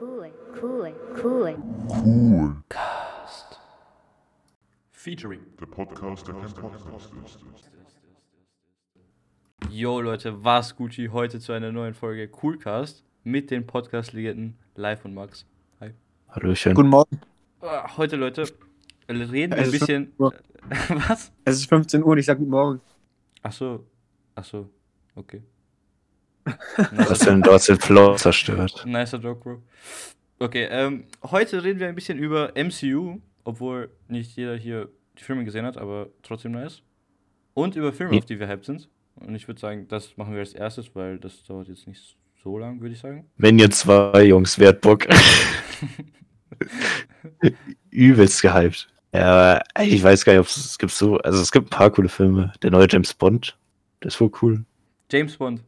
cool, cool, cool. Featuring. Der Podcast, der kein Podcast ist. Yo Leute, was Gucci heute zu einer neuen Folge Coolcast mit den Podcast-Legenden Live und Max. Hi. Hallöchen. Guten Morgen. Ah, Heute Leute reden wir ein bisschen. 15 Uhr. Was? Es ist 15 Uhr und ich sage Guten Morgen. Ach so, ach so, okay. Du hast den, den Flow zerstört. Nicer Joke, Bro. Okay, ähm, heute reden wir ein bisschen über MCU, obwohl nicht jeder hier die Filme gesehen hat, aber trotzdem nice. Und über Filme, Ja. auf die wir hyped sind. Und ich würde sagen, das machen wir als erstes, weil das dauert jetzt nicht so lang, würde ich sagen. Wenn ihr zwei Jungs, wer hat Bock? Übelst gehypt. Ja, ich weiß gar nicht, ob es, es gibt so, also es gibt ein paar coole Filme. Der neue James Bond, der ist wohl cool. James Bond.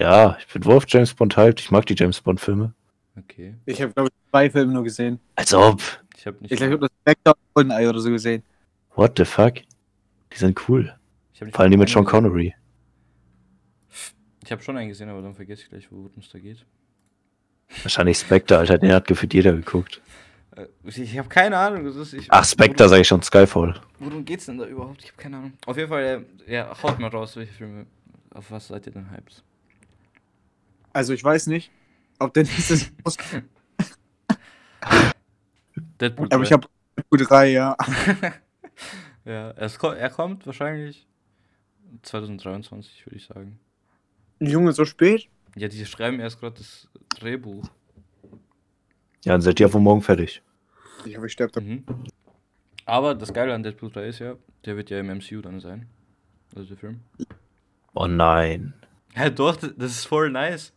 Ja, ich bin wohl auf James Bond hyped. Ich mag die James Bond Filme. Okay. Ich habe, glaube ich, zwei Filme nur gesehen. Als ob. Ich habe nicht. Ich glaube, ich habe das Spectre und Goldeneye oder so gesehen. What the fuck? Die sind cool. Vor allem die mit Sean. Connery. Ich habe schon einen gesehen, aber dann vergesse ich gleich, worum es da geht. Wahrscheinlich Spectre, Alter, den hat gefühlt jeder geguckt. Äh, Ich, habe keine Ahnung. Das ist, ich, Ach, Spectre sag ich schon, Skyfall. Worum, worum geht's denn da überhaupt? Ich habe keine Ahnung. Auf jeden Fall, äh, ja, haut mal raus, welche Filme. Auf was seid ihr denn hyped? Also ich weiß nicht, ob der nächste rauskommt. Deadpool. Aber ich 3. habe Deadpool 3, ja. Ja, es ko er kommt wahrscheinlich 2023, würde ich sagen. Junge, so spät? Ja, die schreiben erst gerade das Drehbuch. Ja, dann seid ihr wohl morgen fertig. Ich hoffe, ich sterbe da. Mhm. Aber das Geile an Deadpool 3 ist ja, der wird ja im MCU dann sein. Also der Film. Oh nein. Ja, doch, das das ist voll nice.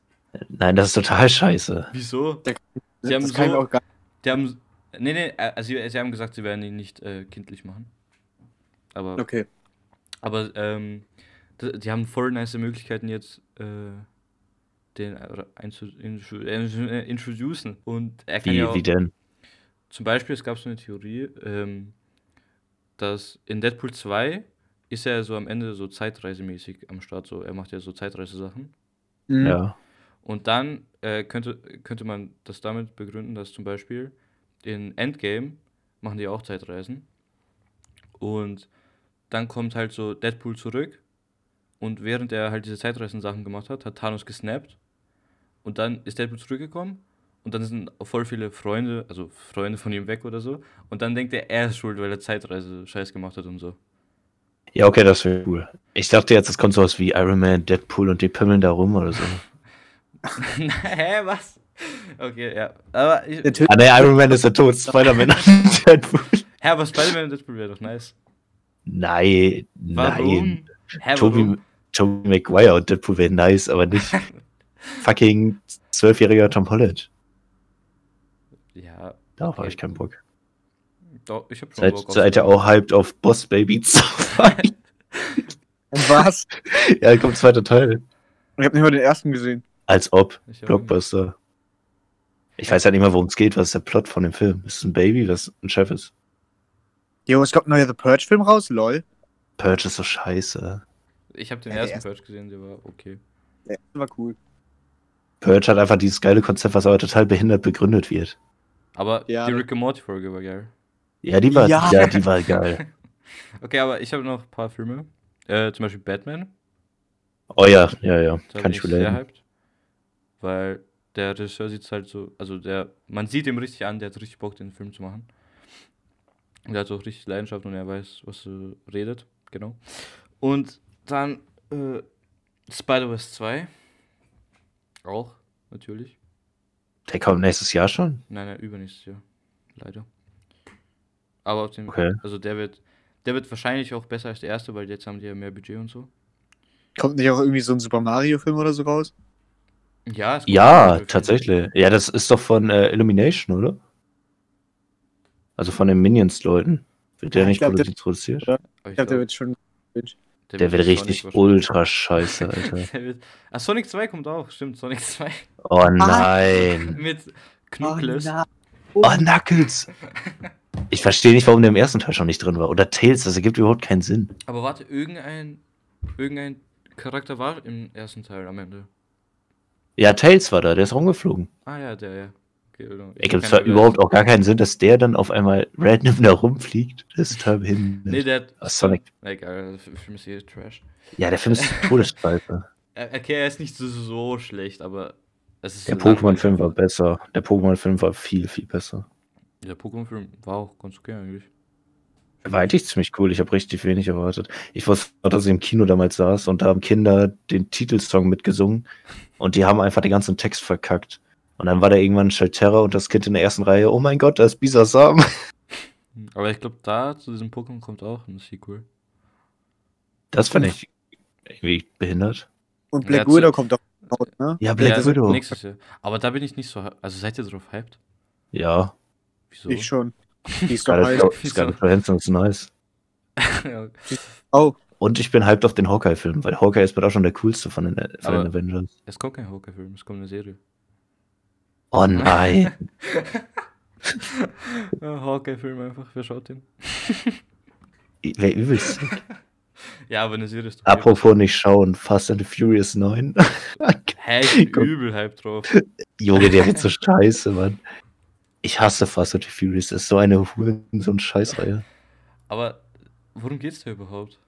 Nein, das ist total scheiße. Wieso? Der- Sie haben das kann ich so- auch gar Die haben. Nee, nee, äh, also sie, sie haben gesagt, sie werden ihn nicht äh, kindlich machen. Aber. Okay. Aber ähm, d- die haben voll nice Möglichkeiten jetzt äh, den äh, äh, introducen. Und er kann Wie, ja auch, wie denn? zum Beispiel, es gab so eine Theorie, ähm, dass in Deadpool 2 ist er so am Ende so zeitreisemäßig am Start. So, er macht ja so Zeitreisesachen. Mhm. Ja. Und dann äh, könnte, könnte man das damit begründen, dass zum Beispiel in Endgame machen die auch Zeitreisen. Und dann kommt halt so Deadpool zurück. Und während er halt diese Zeitreisen-Sachen gemacht hat, hat Thanos gesnappt. Und dann ist Deadpool zurückgekommen. Und dann sind voll viele Freunde, also Freunde von ihm weg oder so. Und dann denkt er, er ist schuld, weil er Zeitreise-Scheiß gemacht hat und so. Ja, okay, das wäre cool. Ich dachte jetzt, es kommt sowas wie Iron Man, Deadpool und die pimmeln da rum oder so. Hä, was? Okay, ja. Aber ich, Der Ah, ne, Iron Man ist ja tot. Spider-Man und Deadpool. Hä, aber Spider-Man und Deadpool wäre doch nice. Nein, Warum? nein. Hä, Toby? Toby Maguire und Deadpool wären nice, aber nicht fucking zwölfjähriger Tom Holland. Ja, Darauf habe Okay. ich keinen Bock. doch, ich hab schon Seid, Bock auf seid ihr auch hyped auf Boss Baby 2? und was? ja, kommt zweiter Teil. Ich habe nicht mal den ersten gesehen. Als ob. Ich Blockbuster. Ich weiß ja nicht mal, worum es geht. Was ist der Plot von dem Film? Ist es ein Baby, was ein Chef ist? Jo, es kommt ein neuer The Purge-Film raus, lol. Purge ist so scheiße. Ich habe den Ja, ersten erste- Purge gesehen, der war okay. Der erste war cool. Purge hat einfach dieses geile Konzept, was aber total behindert begründet wird. Aber Ja, die Rick and Morty Folge war geil. Ja, die war, ja. Ja. die war geil. Okay, aber ich habe noch ein paar Filme. Äh, zum Beispiel Batman. Oh ja, ja, ja. Kann ich sehr relaten. Weil der Regisseur sieht halt so, also der, man sieht ihm richtig an, der hat richtig Bock, den Film zu machen. Und der hat auch richtig Leidenschaft und er weiß, was er redet. Genau. Und dann äh, Spider-Verse 2. Auch, natürlich. Der kommt nächstes Jahr schon? Nein, nein, übernächstes Jahr. Leider. Aber auf dem, Okay. also der wird, der wird wahrscheinlich auch besser als der erste, weil jetzt haben die ja mehr Budget und so. Kommt nicht auch irgendwie so ein Super Mario-Film oder so raus? Ja, Ja, tatsächlich. Ja, das ist doch von äh, Illumination, oder? Also von den Minions-Leuten. Wird der Ja, ich nicht glaub, der- produziert? Ja. Ich glaube, der wird schon. Der wird Sonic richtig ultra scheiße, Alter. Der wird, ah, Sonic 2 kommt auch, stimmt, Sonic 2. Oh nein. Mit Knuckles. na. Oh, Knuckles. Ich verstehe nicht, warum der im ersten Teil schon nicht drin war. Oder Tails, das ergibt überhaupt keinen Sinn. Aber warte, irgendein, irgendein Charakter war im ersten Teil am Ende. Ja, Tails war da, der ist rumgeflogen. Ah ja, der, ja. Genau. Ich Ergibt zwar überhaupt auch gar keinen Sinn, dass der dann auf einmal random da rumfliegt. Das ist total behindert. Nee, der hat. Ah, Sonic. Na, egal, der Film ist eh Trash. Ja, der Film ist Todesstreife. Okay, er ist nicht so, so schlecht, aber es ist. Der Pokémon-Film war besser. Der Pokémon-Film war viel, viel besser. Der Pokémon-Film war auch ganz okay eigentlich. War eigentlich ziemlich cool. Ich habe richtig wenig erwartet. Ich wusste, noch, dass ich im Kino damals saß und da haben Kinder den Titelsong mitgesungen und die haben einfach den ganzen Text verkackt. Und dann war da irgendwann Shelterra und das Kind in der ersten Reihe. Oh mein Gott, da ist Bisasam. Aber ich glaube, da zu diesem Pokémon kommt auch ein Sequel. Das fand ich irgendwie behindert. Und Black Ja, Widow kommt raus, ne? Ja, Black Ja, Widow. Nächstes Jahr. Aber da bin ich nicht so. Also seid ihr drauf hyped? Ja, Wieso? Ich schon. Die ist doch Scarlett heiß. Jo- Scarlett Johansson ist nice. ja. Oh, Und ich bin hyped auf den Hawkeye-Film, weil Hawkeye ist mit auch schon der coolste von den, von den Avengers. Es kommt kein Hawkeye-Film, es kommt eine Serie. Oh nein. Hawkeye-Film einfach, wer schaut den? Wer übelst. Ja, aber eine Serie ist doch. Apropos nicht schauen, Fast and the Furious 9. Hä, ich bin übel hyped drauf. Junge, der wird so scheiße, Mann. Ich hasse Fast and the Furious. Das ist so eine Huren, so eine Scheißreihe. Aber worum geht's da überhaupt?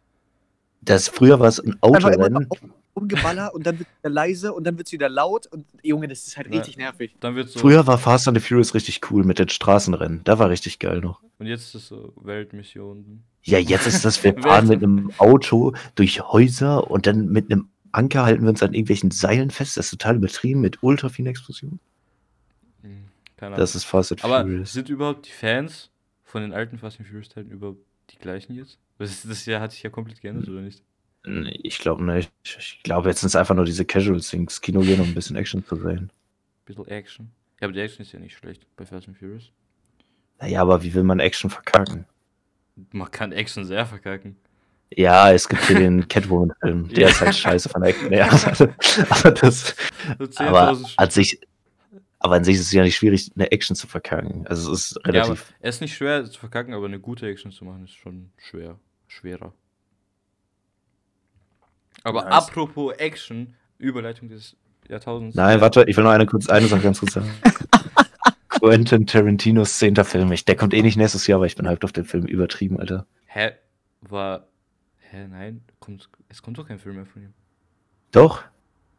Das, früher war es ein Autorennen. umgeballer und dann wird es wieder leise und dann wird es wieder laut und Junge, das ist halt Ja. richtig nervig. Dann wird so. Früher war Fast and the Furious richtig cool mit den Straßenrennen. Da war richtig geil noch. Und jetzt ist es so Weltmission. Ja, jetzt ist das, wir fahren mit einem Auto durch Häuser und dann mit einem Anker halten wir uns an irgendwelchen Seilen fest. Das ist total übertrieben mit ultra vielen Explosionen. Keine Ahnung. Das ist Fast and Aber Furious. sind überhaupt die Fans von den alten Fast and Furious Teilen überhaupt die gleichen jetzt? Das, das Jahr hat sich ja komplett geändert, oder nicht? Nee, Ich glaube nicht. Ich glaube, jetzt sind es einfach nur diese Casuals, die ins Kino gehen, um ein bisschen Action zu sehen. Bisschen Action. Ja, aber die Action ist ja nicht schlecht bei Fast and Furious. Naja, aber wie will man Action verkacken? Man kann Action sehr verkacken. Ja, es gibt hier den Catwoman-Film. Der Ja. ist halt scheiße von Action. Ja, aber das. So 10.000 Aber an sich. Aber an sich ist es ja nicht schwierig, eine Action zu verkacken. Also es ist Ja, aber relativ. es ist nicht schwer zu verkacken, aber eine gute Action zu machen ist schon schwer. Schwerer. Aber Nice. apropos Action, Überleitung des Jahrtausends. Nein, warte, ich will noch eine, kurz, eine Sache ganz kurz sagen. Quentin Tarantinos zehnter Film. Ich, der kommt eh nicht nächstes Jahr, aber ich bin hyped auf den Film. Übertrieben, Alter. Hä? War. Hä, nein? Kommt, es kommt doch kein Film mehr von ihm. Doch?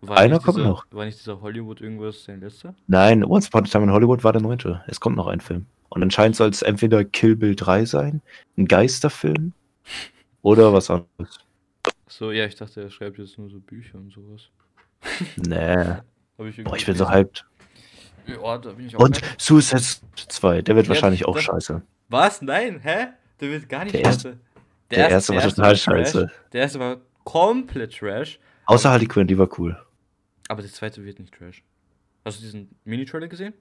War Einer kommt dieser, noch. War nicht dieser Hollywood irgendwas sein letzter? Nein, Once Upon a Time in Hollywood war der neunte. Es kommt noch ein Film. Und anscheinend soll es entweder Kill Bill 3 sein, ein Geisterfilm oder was anderes. So, ja, ich dachte, er schreibt jetzt nur so Bücher und sowas. Nee. Ich Boah, ich bin so hyped. Ja, da bin ich auch Und hyped. Suicide 2, der wird Ja, wahrscheinlich auch das- scheiße. Was? Nein? Hä? Der wird gar nicht Der erste- scheiße. Der erste war total scheiße. Der erste war komplett trash. Außer Harley Quinn, die war cool. Aber der zweite wird nicht trash. Hast du diesen Mini-Trailer gesehen?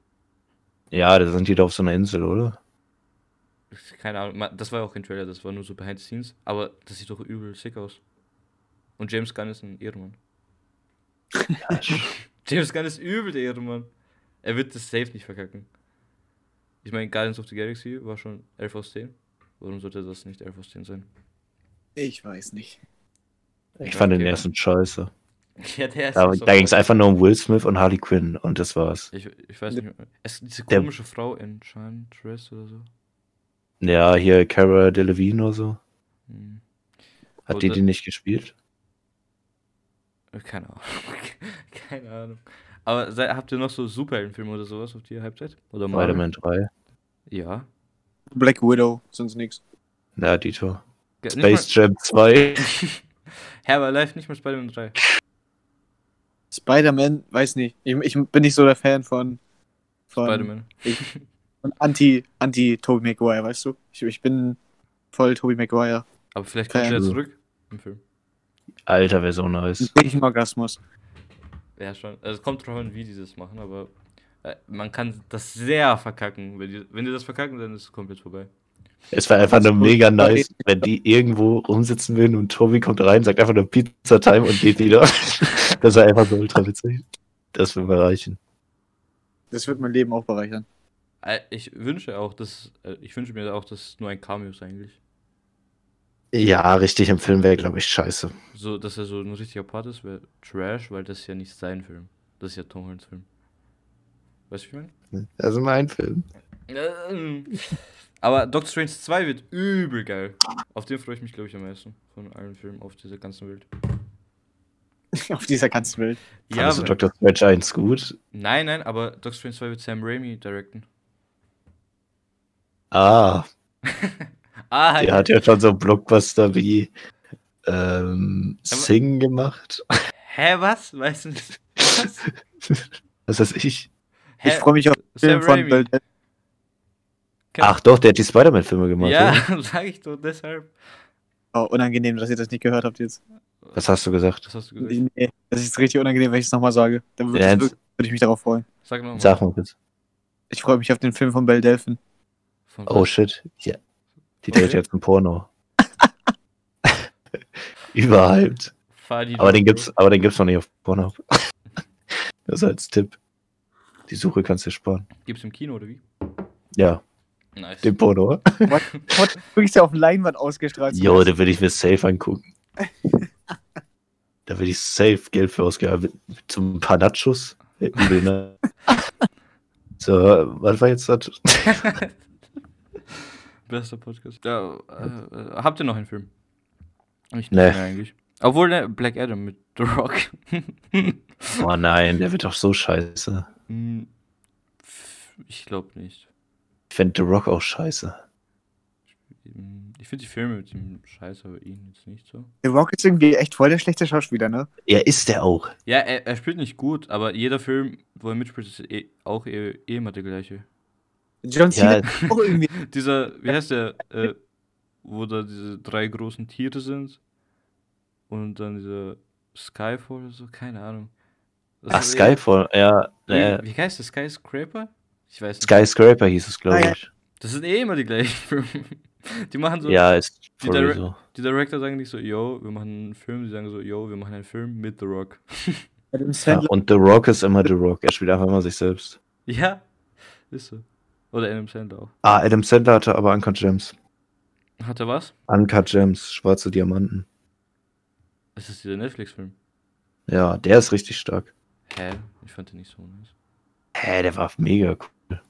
Ja, da sind die da auf so einer Insel, oder? Keine Ahnung. Das war auch kein Trailer, das war nur so behind the scenes. Aber das sieht doch übel sick aus. Und James Gunn ist ein Ehrenmann. Ja, James Gunn ist übel der Ehrenmann. Er wird das safe nicht verkacken. Ich meine, Guardians of the Galaxy war schon 11 aus 10. Warum sollte das nicht 11 aus 10 sein? Ich weiß nicht. ich fand den Okay. ersten scheiße. Ja, der ist Da, so da ging es einfach nur um Will Smith und Harley Quinn und das war's. Ich, ich weiß nicht mehr. Es, diese Der- komische Frau Enchantress oder so. Ja, hier Cara Delevingne oder so. Hm. Hat die Oder- die nicht gespielt? Keine Ahnung. Keine Ahnung. Aber sei, habt ihr noch so Superheldenfilme oder sowas, auf die seid? Oder? Spider-Man 3. Ja. Black Widow, sonst nix. Ja, Dito. Space Jam 2. Nicht mal, Herr war live nicht mal Spider-Man 3. Spider-Man, weiß nicht. Ich, ich bin nicht so der Fan von, von, Spider-Man. von Anti, Anti Tobey Maguire, weißt du? Ich, ich bin voll Tobey Maguire. Aber vielleicht kommt er zurück im Film. Alter, wäre so nice. Ich Orgasmus. Ja, schon. Also es kommt drauf an, wie die das machen, aber äh, man kann das sehr verkacken. Wenn die, wenn die das verkacken, dann ist es komplett vorbei. Es wäre einfach nur mega nice, wenn die irgendwo rumsitzen würden und Tobi kommt rein, sagt einfach nur Pizza Time und geht wieder. das wäre einfach so ultra witzig. Das würde mir reichen. Das wird mein Leben auch bereichern. Äh, Ich wünsche auch, dass äh, ich wünsche mir auch, dass es nur ein Cameo ist eigentlich. Ja, richtig im Film wäre, glaube ich, scheiße. So, dass er so ein richtiger Part ist, wäre Trash, weil das ist ja nicht sein Film. Das ist ja Tom Hollands Film. Weißt du, wie ich meine? Das ist mein Film. Aber Doctor Strange 2 wird übel geil. Auf den freue ich mich, glaube ich, am meisten. Von allen Filmen auf dieser ganzen Welt. Auf dieser ganzen Welt. Ja, Fandest du Dr. Strange 1 gut? nein, nein, aber Doctor Strange 2 wird Sam Raimi directen. Ah, Ah, der hat ja schon so Blockbuster wie ähm, Sing gemacht. Hä, was? Weißt du nicht? Was? Was weiß ich? Hä? Ich freue mich auf den Sam Film von. Bill Delphin. Ach doch, der hat die Spider-Man-Filme gemacht. Ja, oder? sag ich doch deshalb. Oh, unangenehm, dass ihr das nicht gehört habt jetzt. Was hast du gesagt? Was hast du gesagt? Nee, das ist richtig unangenehm, wenn ich es nochmal sage. Dann würde Ja, ich, würde ich mich darauf freuen. Sag nochmal. Sag mal kurz. Ich freue mich auf den Film von Belle Delphin. Von Oh shit. Ja. Die Okay. dreht jetzt ein Porno. Überhyped. Die Aber den gibt's, aber den gibt's noch nicht auf Pornhub. das als Tipp. Die Suche kannst du dir sparen. Gibt's im Kino oder wie? Ja, Nice. den Porno. What? What? Wirklich ja auf Leinwand ausgestrahlt. Jo, da will ich mir safe angucken. da will ich safe Geld für ausgeben. Ein paar Nachos. Ne? So, was war jetzt das? Bester Podcast. Ja, äh, äh, habt ihr noch einen Film? Ich nicht Nee. mehr eigentlich. Obwohl, ne, Black Adam mit The Rock. Oh nein, der wird doch so scheiße. Hm, ich glaube nicht. Ich fände The Rock auch scheiße. Hm, Ich finde die Filme mit ihm scheiße, aber ihn jetzt nicht so. The Rock ist irgendwie echt voll der schlechte Schauspieler, ne? Er ist der auch. Ja, er, er spielt nicht gut, aber jeder Film, wo er mitspielt, ist eh, auch eh, eh immer der gleiche. John Ja, Cena auch irgendwie. Dieser, wie heißt der, äh, wo da diese drei großen Tiere sind und dann dieser Skyfall oder so, keine Ahnung. Das ach, eh- Skyfall, ja. Äh, Wie, wie heißt das? Skyscraper? Ich weiß nicht. Skyscraper hieß es, glaube ja. ich. Das sind eh immer die gleichen Filme. Die machen so, Ja, ist Die voll Dire- so. die Director sagen nicht so, yo, wir machen einen Film, die sagen so, yo, wir machen einen Film mit The Rock. Adam Ja, Sandler. und The Rock ist immer The Rock. Er spielt einfach immer sich selbst. Ja, ist so. Oder Adam Sandler auch. Ah, Adam Sandler hatte aber Uncut Gems. Hat er was? Uncut Gems, schwarze Diamanten. Das ist dieser Netflix-Film. Ja, der ist richtig stark. Hä? Ich fand den nicht so nice. Hä, der war mega cool.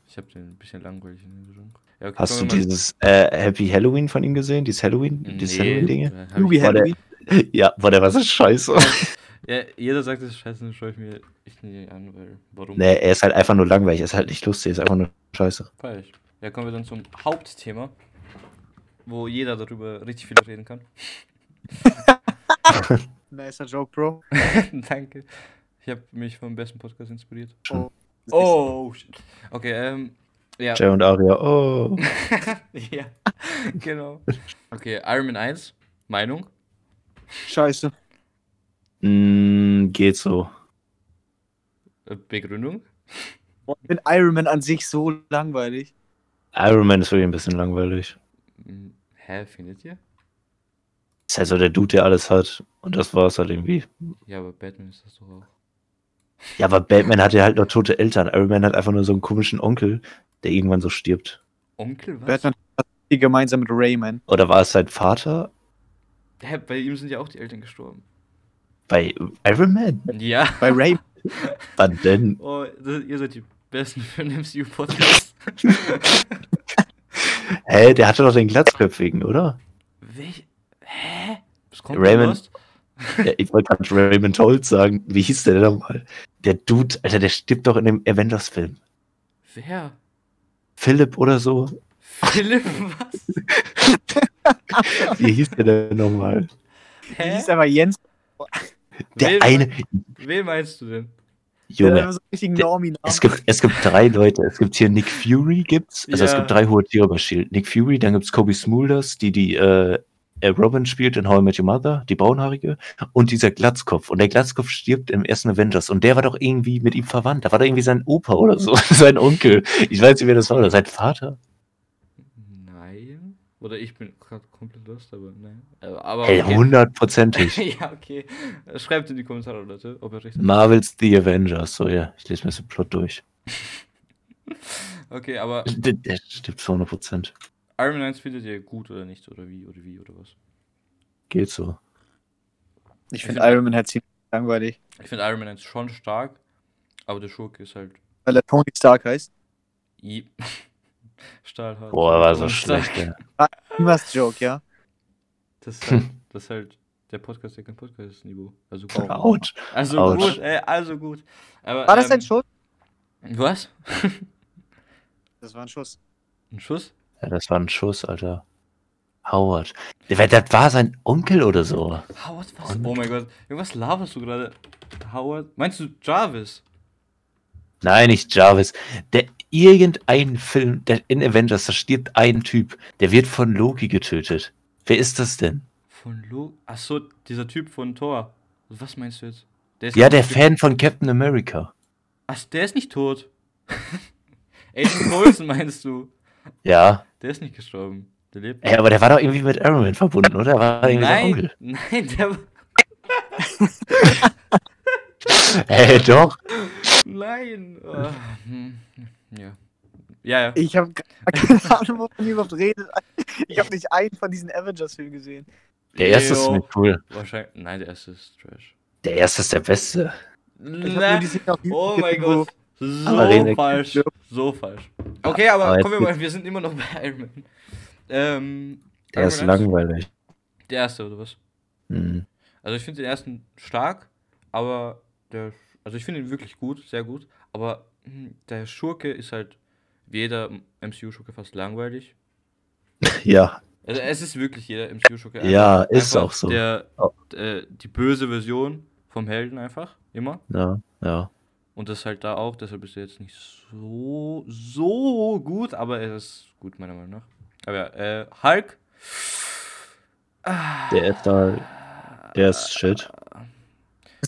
Ich hab den ein bisschen langweilig in Erinnerung. Ja, okay, Hast du dieses äh, Happy Halloween von ihm gesehen? Dieses Halloween? Dieses Halloween-Dinge? äh, War der- Halloween. Ja, boah, der war so scheiße. Ja, jeder sagt, das ist scheiße, dann schaue ich mir echt nicht an, weil, warum? nee, er ist halt einfach nur langweilig. Er ist halt nicht lustig, er ist einfach nur scheiße. Ich. Ja, kommen wir dann zum Hauptthema, wo jeder darüber richtig viel reden kann. Nicer Joke, Bro. Danke. Ich habe mich vom besten Podcast inspiriert. Oh. Oh, shit. Okay, ähm, ja. Jay und Aria, oh. ja, genau. Okay, Iron Man 1, Meinung. Scheiße. Mm, geht so. Äh, Begründung. Boah, Ich finde Iron Man an sich so langweilig. Iron Man ist wirklich ein bisschen langweilig. Hm, Hä, findet ihr? Ist halt so der Dude, der alles hat. Und das war's halt irgendwie. Ja, aber Batman ist das doch auch. Ja, aber Batman hat ja halt noch tote Eltern. Iron Man hat einfach nur so einen komischen Onkel, der irgendwann so stirbt. Onkel, was? Batman hat die gemeinsam mit Rayman. Oder war es sein Vater? Hä, bei ihm sind ja auch die Eltern gestorben. Bei Iron Man? Ja. Bei Rayman. Wann denn? Oh, das, ihr seid die besten für den MCU-Podcast. Hä, der hatte doch den Glatzköpfigen, oder? Welch? Hä? Was kommt Raymond-? Ja, ich wollte gerade Raymond Holt sagen. Wie hieß der denn nochmal? Der Dude, Alter, der stirbt doch in dem Avengers-Film. Wer? Philipp oder so. Philipp, was? Wie hieß der denn nochmal? Hä? hieß aber Jens. Der Wen- eine. Wen meinst du denn? Der hat Junge, so einen richtigen Der- es gibt, es gibt drei Leute. Es gibt hier Nick Fury, gibt's. Also es Ja. gibt drei hohe Tiere bei Shield. Nick Fury, dann gibt's Kobe Smulders, die die äh, Robin spielt in How I Met Your Mother, die braunhaarige. Und dieser Glatzkopf. Und der Glatzkopf stirbt im ersten Avengers. Und der war doch irgendwie mit ihm verwandt. Da war doch irgendwie sein Opa oder so. sein Onkel. Ich weiß nicht, wer das war. Oder sein Vater. Nein. Oder ich bin gerade komplett lost, aber nein. Äh, Aber Ey, okay. hundertprozentig. ja, okay. Schreibt in die Kommentare, Leute, ob ihr recht habt. Marvels The Avengers. So, ja. Ich lese mir den Plot durch. Okay, aber Der, der stimmt zu 100%. Iron Man 1 findet ihr gut oder nicht? Oder wie? Oder wie? Oder was? Geht so. Ich finde Iron Man halt ziemlich langweilig. Ich finde Iron Man 1 schon stark, aber der Schurke ist halt weil er Tony Stark heißt. I- Stahlhart. Boah, war so schlecht, ja. Niemals Joke, ja. Das ist halt, das ist halt der Podcast, der kein Podcast-Niveau. Also gut. Autsch. Also Autsch. gut, ey, also gut. Aber, War das ähm, ein Schuss? Was? Das war ein Schuss. Ein Schuss? Ja, das war ein Schuss, Alter. Howard. Wer- Das war sein Onkel oder so. Howard, was? Oh mein Gott. Irgendwas laberst du gerade? Howard? Meinst du Jarvis? Nein, nicht Jarvis. Der irgendein Film, der in Avengers, da stirbt ein Typ, der wird von Loki getötet. Wer ist das denn? Von Lo. Achso, dieser Typ von Thor. Was meinst du jetzt? Der ist Ja, der Fan von Captain America. Ach, der ist nicht tot. Agent Coulson meinst du? Ja. Der ist nicht gestorben. Der lebt. Ey, aber der war doch irgendwie mit Iron Man verbunden, oder? War irgendwie sein nein, Onkel. nein, der war. Ey, doch. Nein. Hm, ja. Ja, ja. Ich habe keine Ahnung, wovon ihr überhaupt redet. Ich habe nicht einen von diesen Avengers-Filmen gesehen. Der erste ist Jo. nicht cool. Wahrscheinlich. Nein, der erste ist Trash. Der erste ist der beste. Ich habe nur die Szene auf YouTube Oh mein Gott. So Aber falsch. So falsch. Okay, aber, Aber kommen wir mal, wir sind immer noch bei Iron Man. Ähm, Der Iron ist Man langweilig. Der erste, oder was? Hm. Also ich finde den ersten stark, aber der. Also ich finde ihn wirklich gut, sehr gut. Aber hm, der Schurke ist halt wie jeder MCU-Schurke fast langweilig. Ja, Also es ist wirklich jeder MCU-Schurke. Ja, ist auch so. Der, Oh. äh, die böse Version vom Helden einfach, immer. ja, ja. Und das halt da auch, deshalb ist er jetzt nicht so, so gut, aber er ist gut, meiner Meinung nach. Aber ja, äh, Hulk. Der ist da. Der ist shit.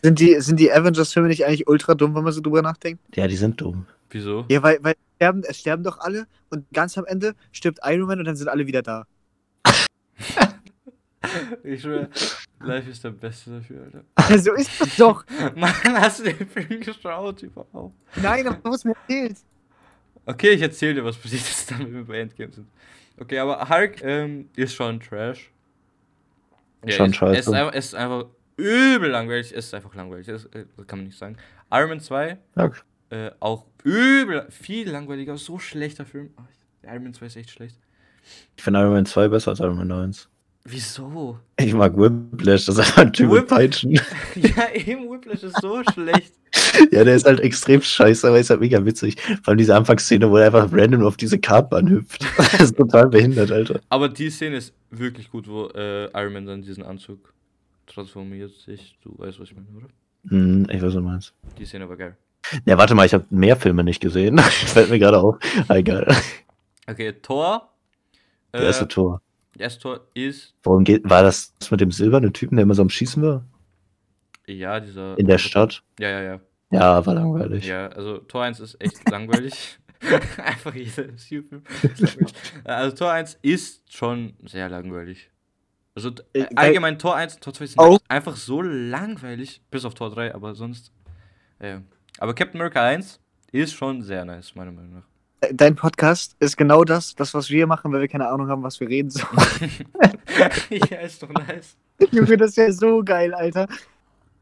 Sind die, sind die Avengers-Filme nicht eigentlich ultra dumm, wenn man so drüber nachdenkt? Ja, die sind dumm. Wieso? Ja, weil, weil es sterben, es sterben doch alle und ganz am Ende stirbt Iron Man und dann sind alle wieder da. Ich schwöre, Life ist der Beste dafür, Alter. Ja, so ist das doch. Mann, hast du den Film geschaut überhaupt? Nein, aber du hast mir erzählt. Okay, ich erzähl dir, was passiert ist, wenn wir bei Endgame sind. Okay, aber Hulk ähm, ist schon Trash. Schon es, scheiße. Es ist, einfach, es ist einfach übel langweilig. Es ist einfach langweilig. Das, äh, das kann man nicht sagen. Iron Man 2, Ja, äh, auch übel, viel langweiliger. So schlechter Film. Ach, Iron Man 2 ist echt schlecht. ich finde Iron Man 2 besser als Iron Man 1. Wieso? Ich mag Whiplash, das ist einfach ein Typ mit Peitschen. ja, eben Whiplash ist so schlecht. Ja, der ist halt extrem scheiße, aber ist halt mega witzig. Vor allem diese Anfangsszene, wo er einfach random auf diese Kartbahn hüpft. Das ist total behindert, Alter. Aber die Szene ist wirklich gut, wo äh, Iron Man dann diesen Anzug transformiert sich. Du weißt, was ich meine, oder? Hm, ich weiß, was du meinst. Die Szene war geil. Ja, warte mal, ich habe mehr Filme nicht gesehen. Fällt mir gerade auf. Egal. Okay, Thor. Der erste Tor. Der erste Tor ist, Worum geht, war das mit dem silbernen Typen, der immer so am Schießen war? ja, dieser. In der Stadt? Ja, ja, ja. Ja, war langweilig. Ja, also Tor 1 ist echt langweilig. Einfach jeder langweilig. Also Tor 1 ist schon sehr langweilig. Also Äh, allgemein Tor 1 und Tor 2 sind Auch- einfach so langweilig, bis auf Tor 3, aber sonst. Ja. Aber Captain America 1 ist schon sehr nice, meiner Meinung nach. Dein Podcast ist genau das, das, was wir machen, weil wir keine Ahnung haben, was wir reden sollen. ja, ist doch nice. Junge, das ist ja so geil, Alter.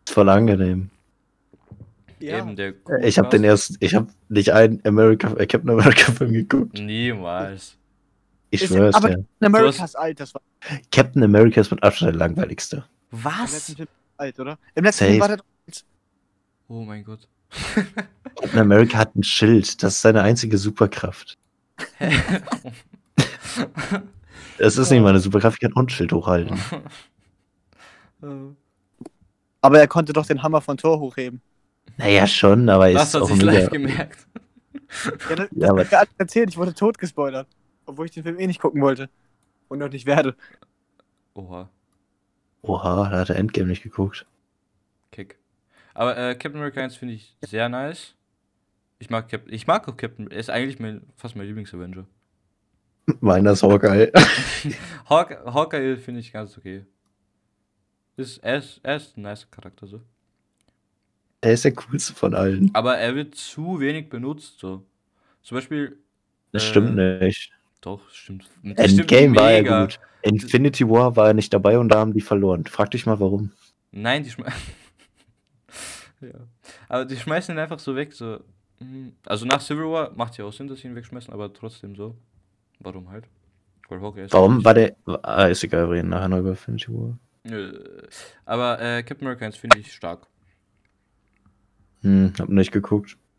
Ist voll angenehm. Eben der Ich habe den erst, ich habe nicht einen America, äh, Captain America Film geguckt. Niemals. Ich Ist- schwör's aber- dir. In Amerikas alt, das war Captain America ist mit Abstand der langweiligste. im Was? letzten Film alt, oder? Im letzten Safe. Film war der Oh mein Gott. Captain America hat ein Schild, das ist seine einzige Superkraft. Das ist nicht meine Superkraft, ich kann auch ein Schild hochhalten. Aber er konnte doch den Hammer von Thor hochheben. Naja, schon, aber Das ist hat auch sich live gemerkt. Ja, das, Ja, das aber- hat mir alles erzählt, ich wurde tot gespoilert. Obwohl ich den Film eh nicht gucken wollte. Und noch nicht werde. Oha, Oha, da hat er Endgame nicht geguckt. Aber äh, Captain America 1 finde ich sehr nice. Ich mag Captain, ich mag auch Captain, er ist eigentlich mein, fast mein Lieblings-Avenger. Meiner ist Hawkeye. Hawk, Hawkeye finde ich ganz okay. Ist, er, ist, er ist ein nice Charakter so. Der ist der coolste von allen. Aber er wird zu wenig benutzt so. Zum Beispiel, Das Äh, stimmt nicht. doch, stimmt. das stimmt Endgame war er gut. Infinity War war er nicht dabei und da haben die verloren. Frag dich mal warum. Nein, die schmeißen. ja. Aber die schmeißen ihn einfach so weg, so. Mhm. Also nach Civil War macht ja auch Sinn, dass sie ihn wegschmeißen, aber trotzdem so. Warum halt? Weil Hawkeye ist Warum war der. Ah, ist egal, wir reden nachher noch über Infinity War. Äh, Aber äh, Captain America 1 finde ich stark. Hm, hab nicht geguckt.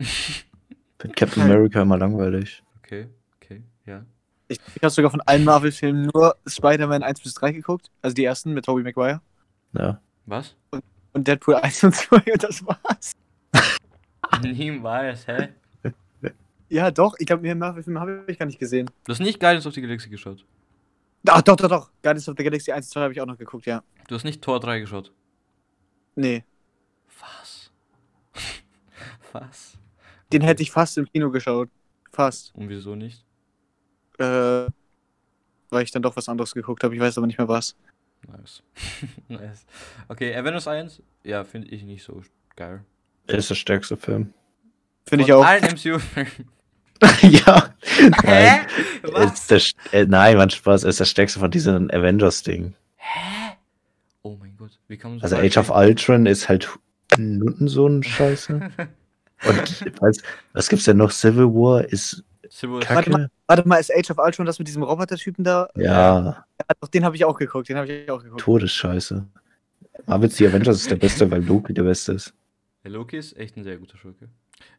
Find Captain America immer langweilig. Okay, okay, ja. Ich, ich habe sogar von allen Marvel-Filmen nur Spider-Man 1 bis 3 geguckt. Also die ersten mit Tobey Maguire. Ja. Was? Und Deadpool 1 und 2 und das war's. Niemals, hä? Ja, doch. Ich glaube, mehr Marvel-Filme habe ich gar nicht gesehen. Du hast nicht Guardians of the Galaxy geschaut. Ach, doch, doch, doch. Guardians of the Galaxy 1 und 2 habe ich auch noch geguckt, ja. Du hast nicht Tor 3 geschaut. Nee. Was? Was? Den hätte ich fast im Kino geschaut. Fast. Und wieso nicht? Äh, weil ich dann doch was anderes geguckt habe. Ich weiß aber nicht mehr was. Nice. nice. Okay, Avengers 1, ja, finde ich nicht so geil. Ist der stärkste Film. Finde ich auch. allen MCU-Filmen. ja. Nein. Was? Ist der, äh, nein, Mann, Spaß. Ist der stärkste von diesen Avengers-Ding. Hä? Oh mein Gott, wie kann man so Also Age of? Ultron ist halt Nutten so ein Scheiße. Und was, was gibt's denn noch? Civil War ist Warte Kacke. Warte mal, ist Age of Ultron das mit diesem Roboter-Typen da? Ja, Ja, doch, den habe ich auch geguckt. Den habe ich auch geguckt. Todesscheiße. Marvel's The Avengers ist der beste, weil Loki der beste ist. Der Loki ist echt ein sehr guter Schurke.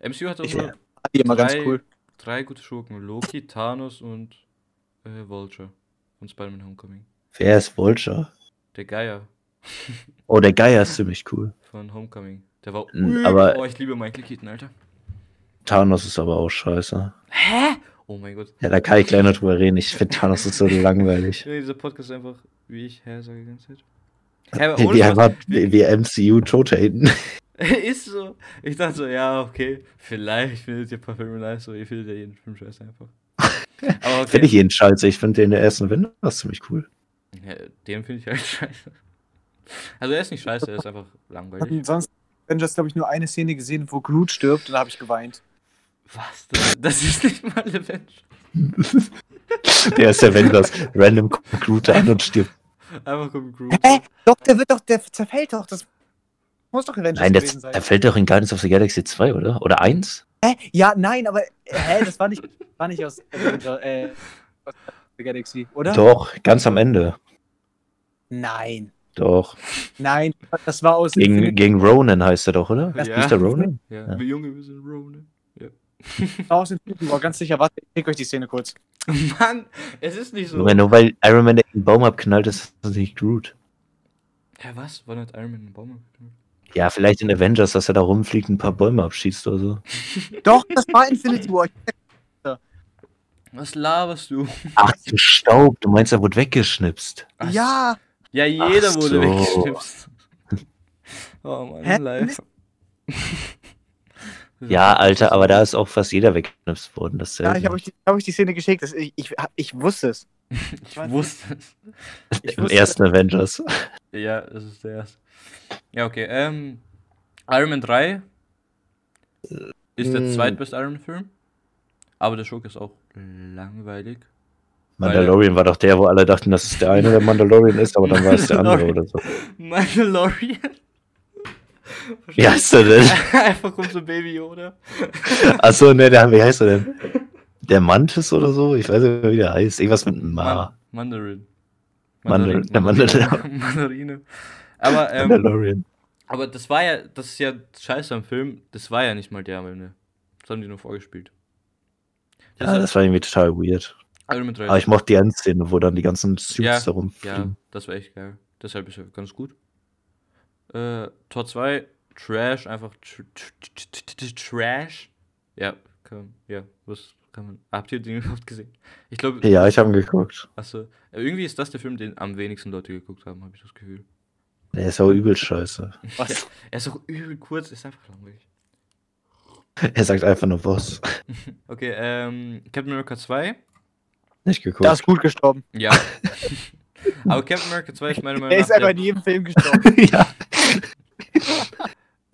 MCU hat auch Die immer ganz drei, cool. drei gute Schurken. Loki, Thanos und äh, Vulture. Von Spider-Man Homecoming. Wer ist Vulture? Der Geier Oh, der Geier ist ziemlich cool. von Homecoming. Der war aber- Oh, ich liebe Michael Keaton, Alter. Thanos ist aber auch scheiße. Hä? Oh mein Gott. Ja, da kann ich gleich noch drüber reden. Ich finde Thanos ist so langweilig. Ja, dieser Podcast ist einfach, wie ich hä sage die ganze Zeit. Hä, Spaß. einfach, wie, wie MCU tot haten. ist so. Ich dachte so, ja, okay, vielleicht findet ihr ein paar Filme nice, aber ihr findet ja jeden Film scheiße einfach. Aber okay. Finde ich ihn scheiße. Ich finde den der ersten Avengers ziemlich cool. Ja, den finde ich halt scheiße. Also er ist nicht scheiße, er ist einfach langweilig. Hatten sonst Avengers, glaube ich, nur eine Szene gesehen, wo Groot stirbt und da habe ich geweint. Was? Das, das ist nicht mal Avengers. Der ist Avengers. Random guckt Groot an und stirbt. Einfach kommt Groot. Hä? Doch, der wird doch, der zerfällt doch. Das muss doch Avengers Nein, der, gewesen sein. der fällt doch in Guardians of the Galaxy 2, oder? Oder 1? Hä? Ja, nein, aber hä, das war nicht, war nicht aus Avenger, äh, aus der Galaxy, oder? Doch, ganz am Ende. Nein. Doch. Nein, das war aus Gegen, gegen Ronan heißt er doch, oder? Ja. Ist der Ronan? Ja, Ja. wir Junge, wir sind Ronan. Aus Infinity War, ganz sicher. Warte, ich krieg euch die Szene kurz. Mann, es ist nicht so. Nur, weil Iron Man den Baum abknallt, ist das nicht Groot. Hä, was? War nicht Iron Man ein Baum? Ja, vielleicht in Avengers, dass er da rumfliegt und ein paar Bäume abschießt oder so. Doch, das war Infinity War. Was laberst du? Ach, du Staub, du meinst, er wurde weggeschnipst. Ach, Ja, Ja, jeder Ach wurde so. weggeschnipst. Oh Mann, Hä? live. Ja, Alter, aber da ist auch fast jeder weggeschnipst worden. Das ja ich habe euch, die- hab euch die Szene geschickt. Das, ich, ich, ich wusste es. Ich wusste es. Im wusste- ersten Avengers. Ja, das ist der erste. Ja, okay. Ähm, Iron Man 3 ist der Mm. zweitbeste Iron Man-Film. Aber der Schurke ist auch langweilig. Mandalorian war doch der, wo alle dachten, dass es der eine der Mandalorian ist, aber dann war es der andere oder so. Mandalorian? Wie heißt er denn? Einfach kommt so Baby Yoda. Achso, ne, der, wie heißt er denn? Der Mantis oder so? Ich weiß nicht, mehr, wie der heißt. Irgendwas mit Ma. Man Mandarin. Mandar- der Mandarine. Mandarine. Aber, ähm, Mandalorian. aber das war ja, das ist ja scheiße am Film, das war ja nicht mal der am Ende. Das haben die nur vorgespielt. Das Ja, das war irgendwie total weird. Iron Man 3. Aber ich mochte die Endszene, wo dann die ganzen Suits Ja, da rumfliegen. Ja, das war echt geil. Deshalb ist er ganz gut. Äh, Tor 2, Trash, einfach tr tr tr tr tr Trash. Ja, kann, ja, was kann man. Habt ihr den überhaupt gesehen? Ich glaube, Ja, ich habe ihn geguckt. achso, irgendwie ist das der Film, den am wenigsten Leute geguckt haben, habe ich das Gefühl. Der ist auch übel scheiße. Was? Er ist auch übel kurz, ist einfach langweilig. Er sagt einfach nur was. Okay, ähm, Captain America 2. Nicht geguckt. Der ist gut gestorben. Ja. Aber Captain America 2 ist meiner Der Meinung ist einfach in jedem Film gestorben. ja,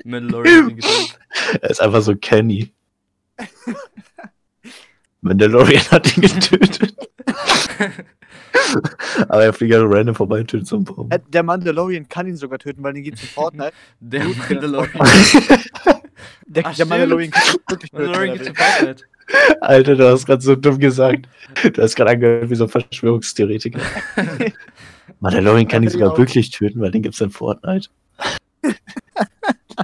Mandalorian getötet. er ist einfach so Kenny. Mandalorian hat ihn getötet. Aber er fliegt halt random vorbei und tötet so einen Baum. Äh, Der Mandalorian kann ihn sogar töten, weil den gibt's in Fortnite. Der Mandalorian. Der, Ach, der Mandalorian kann sich wirklich Mandalorian töten, in er will. Fortnite. Alter, du hast gerade so dumm gesagt. Du hast gerade angehört wie so ein Verschwörungstheoretiker. Mandalorian kann Ja, sogar wirklich töten, weil den gibt's in Fortnite.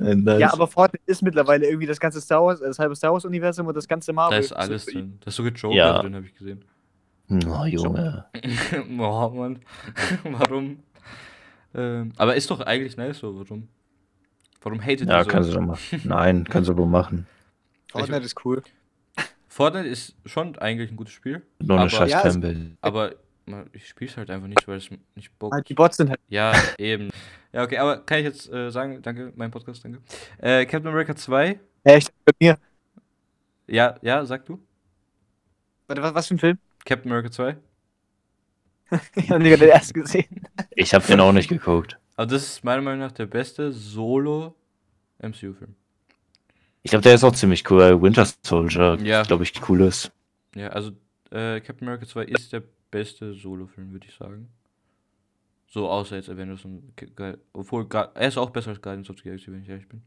Nice. Ja, aber Fortnite ist mittlerweile irgendwie das ganze Star Wars, das halbe Star Wars-Universum und das ganze Da Marvel. ist alles drin. Da ist sogar Joker Ja. drin, habe ich gesehen. Oh, Junge. oh Mann. Warum? Ähm, aber ist doch eigentlich nice so, warum? Warum hatet Ja, ihr so? kannst du doch machen. Nein, kannst du wohl machen. Fortnite ist cool. Fortnite ist schon eigentlich ein gutes Spiel, Nur eine Aber- scheiß Ja, es- aber ich spiele es halt einfach nicht, weil es nicht bockt. Die Bots sind halt. Ja, eben. Ja, okay, aber kann ich jetzt äh, sagen, danke, mein Podcast, danke. Äh, Captain America 2, Echt? Bei mir. ja, ja, sag du. Warte, was, was für ein Film? Captain America 2. Ich habe den erst gesehen. Ich habe den auch nicht geguckt. Aber das ist meiner Meinung nach der beste Solo-MCU-Film. Ich glaube, der ist auch ziemlich cool. weil Winter Soldier, Ja. glaube ich, cool ist. Ja, also äh, Captain America 2 ist der beste Solo-Film, würde ich sagen. So außer jetzt Avengers und Ge- Ge- obwohl er ist auch besser als Guardians of the Galaxy, wenn ich ehrlich bin.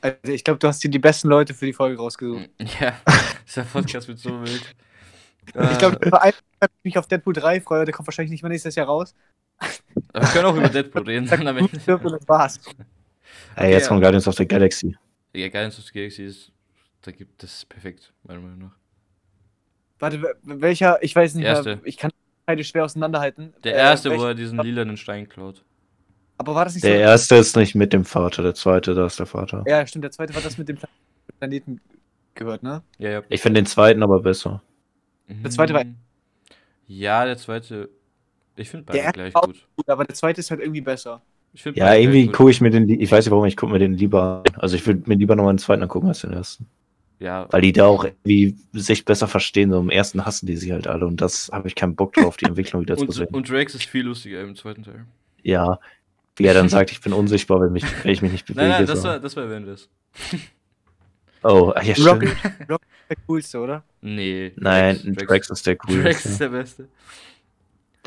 Also ich glaube, du hast dir die besten Leute für die Folge rausgesucht. Ja, dieser Podcast wird so wild. Ich glaube, Tag ich mich auf Deadpool 3 freue, der kommt wahrscheinlich nicht mehr nächstes Jahr raus. Aber wir können auch über Deadpool reden. Dann am Ende. das war's. Hey, jetzt Ja. kommt Guardians of the Galaxy. Ja, Guardians of the Galaxy ist, da gibt das ist perfekt, meiner Meinung nach. Warte, wel- welcher? Ich weiß nicht Erste. mehr. Ich kann beide schwer auseinanderhalten. Der Äh, erste, welch- wo er diesen lilanen Stein klaut. Aber war das nicht Der so? erste ist nicht mit dem Vater, der zweite, da ist der Vater. Ja, stimmt. Der zweite war das mit dem Pla- Planeten gehört, ne? Ja, ja. Ich finde den zweiten aber besser. Der zweite war- Ja, der zweite. Ich finde beide Der gleich gut. Gut, aber der zweite ist halt irgendwie besser. Ja, irgendwie gucke ich mir den, ich weiß nicht warum, ich gucke mir den lieber an. Also ich würde mir lieber nochmal den zweiten angucken als den ersten. Ja, Weil die da auch irgendwie sich besser verstehen. So im ersten hassen die sich halt alle und das habe ich keinen Bock drauf, die Entwicklung wieder zu und, sehen. und Drax ist viel lustiger im zweiten Teil. Ja. Wie er dann sagt, ich bin unsichtbar, wenn, mich, wenn ich mich nicht bewege. Nein, nein, das so. war, das war Avengers. oh, ach ja, stimmt. Rocket ist der coolste, oder? Nee. Nein, Drax, ist der Drax coolste. ist der Beste.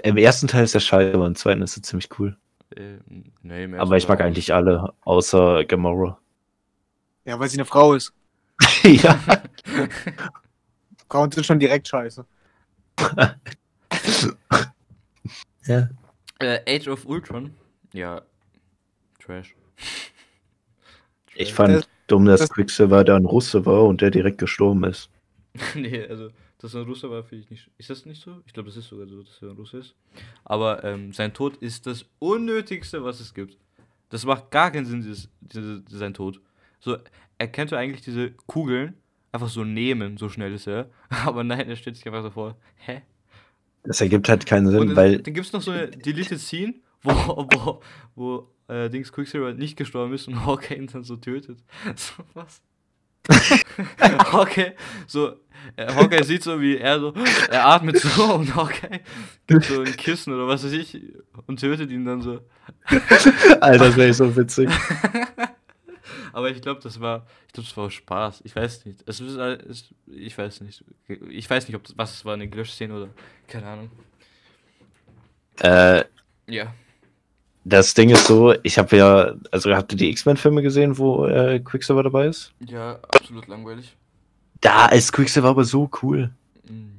Im ersten Teil ist der scheiße, aber im zweiten ist er ziemlich cool. Äh, nee, im Aber ich mag eigentlich alle, außer Gamora. Ja, weil sie eine Frau ist. ja. Frauen sind schon direkt scheiße. ja. Äh, Age of Ultron. Ja. Trash. Ich fand Das- dumm, dass das- Quicksilver da ein Russe war und der direkt gestorben ist. nee, also, dass er ein Russer war, finde ich nicht. Ist das nicht so? Ich glaube, das ist sogar so, dass er ein Russe ist. Aber ähm, sein Tod ist das Unnötigste, was es gibt. Das macht gar keinen Sinn, dieses, diese, sein Tod. So, er könnte eigentlich diese Kugeln einfach so nehmen, so schnell ist er. Aber nein, er stellt sich einfach so vor, hä? Das ergibt halt keinen Sinn, dann, weil dann gibt es noch so eine Deleted Scene, wo, wo, wo äh, Dings Quicksilver nicht gestorben ist und Hawkeye ihn dann so tötet. So, was? Hawkeye, so, äh, Hawkeye sieht so, wie er so, er atmet so und Hawkeye gibt so ein Kissen oder was weiß ich und tötet ihn dann so. Alter, das wäre so witzig. Aber ich glaube, das war, ich glaube, das war Spaß. Ich weiß nicht. Es ist, es, ich weiß nicht. Ich weiß nicht, ob das, was es war, eine Gelöscht-Szene oder keine Ahnung. Äh, Ja. das Ding ist so, ich habe ja, also habt ihr die X-Men-Filme gesehen, wo äh, Quicksilver dabei ist? Ja, absolut langweilig. Da ist Quicksilver aber so cool. Mm.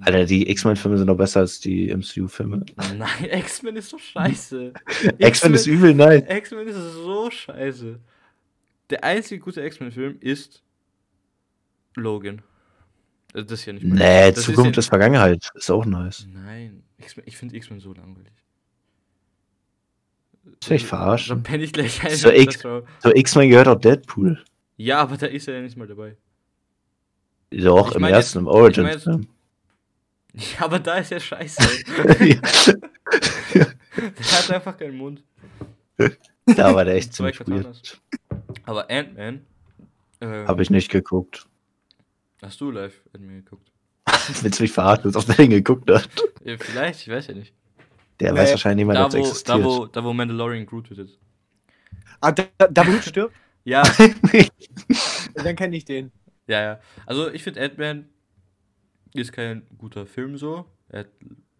Alter, die X-Men-Filme sind noch besser als die MCU-Filme. Nein, X-Men ist so scheiße. X-Men ist übel nice. X-Men ist so scheiße. Der einzige gute X-Men-Film ist Logan. Also Das ist ja nicht mal- Nee, das Zukunft ja, ist Vergangenheit. Ist auch nice. Nein, ich finde X-Men so langweilig. Ist echt verarscht. Dann penne ich gleich ein. So das X-Men gehört auch Deadpool. Ja, aber da ist er ja nicht mal dabei. Doch, Ich im mein ersten, im jetzt- ich Origin-Film. Ja, aber da ist er scheiße. Ja. der hat einfach keinen Mund. da war der echt ziemlich weird. Aber Ant-Man. Ähm, Hab ich nicht geguckt. Hast du live Ant-Man geguckt? Willst du mich verarschen, dass auf der den geguckt hat? Ja, vielleicht, ich weiß ja nicht. Der Nee, weiß wahrscheinlich nicht mehr, Da dass wo, er da, existiert. wo, da, wo Mandalorian Groot tötet. Ah, da, da, da Blut stirbt? Ja, Dann kenne ich den. ja, ja. Also ich finde Ant-Man ist kein guter Film so. Er hat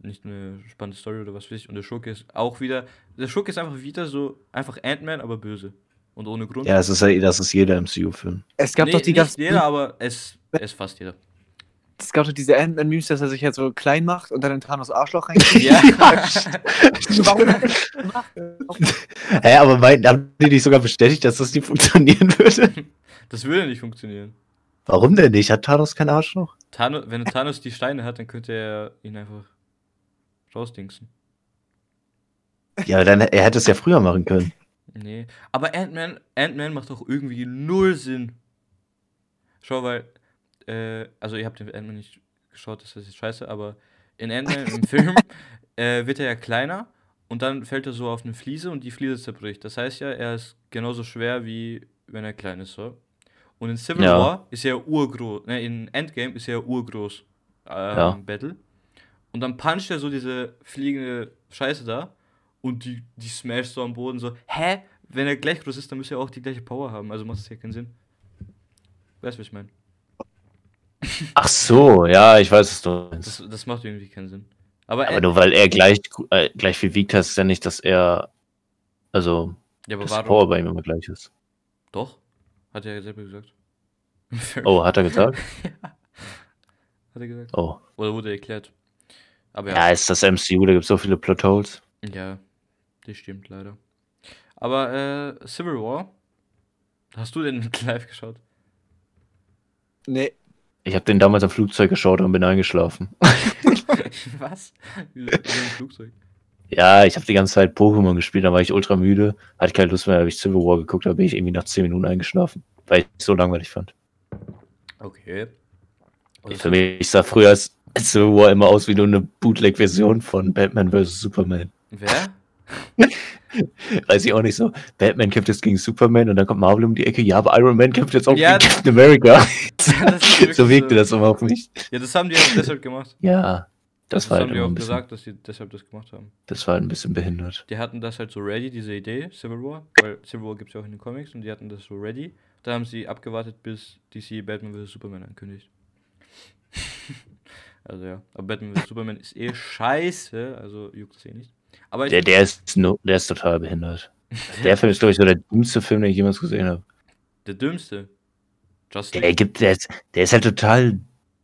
nicht eine spannende Story oder was weiß ich. Und der Schurke ist auch wieder, der Schurke ist einfach wieder so, einfach Ant-Man, aber böse. Und ohne Grund. Ja, das ist, ja- das ist jeder MCU-Film. Es gab nee, doch die nicht ganzen. jeder, aber es, es fast jeder. Es gab doch diese Ant-Man-Memes, dass er sich jetzt so klein macht und dann in Thanos Arschloch reingeht. Ja. Warum hat er das gemacht? Hä, aber mein, haben die nicht sogar bestätigt, dass das nicht funktionieren würde? das würde nicht funktionieren. Warum denn nicht? Hat Thanos kein Arschloch? Thanos, wenn Thanos die Steine hat, dann könnte er ihn einfach rausdingsen. Ja, dann er hätte es ja früher machen können. Nee. Aber Ant-Man, Ant-Man macht doch irgendwie null Sinn. Schau, weil, äh, also ihr habt den Ant-Man nicht geschaut, das ist jetzt scheiße, aber in Ant-Man im Film äh, wird er ja kleiner und dann fällt er so auf eine Fliese und die Fliese zerbricht. Das heißt ja, er ist genauso schwer wie wenn er klein ist, so. Und in Civil Ja. War ist er urgroß, ne, in Endgame ist er urgroß, äh, Ja. Battle. Und dann puncht er so diese fliegende Scheiße da und die, die smasht so am Boden so, hä? Wenn er gleich groß ist, dann müsste er auch die gleiche Power haben, also macht das ja keinen Sinn. Weißt du, was ich meine? Ach so, ja, ich weiß, du meinst. Das, das macht irgendwie keinen Sinn. Aber, Aber Ant- nur weil er gleich, äh, gleich viel wiegt, heißt es ja nicht, dass er. Also, ja, aber dass die warum? Power bei ihm immer gleich ist. Doch, hat er ja selber gesagt. Oh, hat er gesagt? Hat er gesagt. Oh. Oder wurde erklärt. Aber Ja, ist das MCU, da gibt es so viele Plotholes. Ja, das stimmt leider. Aber äh, Civil War, hast du den live geschaut? Nee. Ich habe den damals am Flugzeug geschaut und bin eingeschlafen. Was? Wie, wie im Flugzeug. Ja, ich habe die ganze Zeit Pokémon gespielt, da war ich ultra müde, hatte keine Lust mehr, habe ich Civil War geguckt, da bin ich irgendwie nach 10 Minuten eingeschlafen, weil ich es so langweilig fand. Okay. Also, Für mich sah früher als Civil War immer aus wie nur eine Bootleg-Version von Batman vs. Superman. Wer? Weiß ich auch nicht so. Batman kämpft jetzt gegen Superman und dann kommt Marvel um die Ecke. Ja, aber Iron Man kämpft jetzt auch Ja, gegen Captain America. so wirkte so. das immer auf mich. Ja, das haben die auch deshalb gemacht. Ja, das, Das, war halt haben die auch bisschen, gesagt, dass die deshalb das gemacht haben. das war halt ein bisschen behindert. Die hatten das halt so ready, diese Idee, Civil War, weil Civil War gibt es ja auch in den Comics und die hatten das so ready. Da haben sie abgewartet, bis DC Batman vs. Superman ankündigt. Also ja, aber Batman vs. Superman ist eh scheiße, also juckt es eh nicht. Aber Der, der, ist no, der ist total behindert. Der Film ist, glaube ich, so der dümmste Film, den ich jemals gesehen habe. der dümmste. Just Der, gibt, der, ist, der ist halt total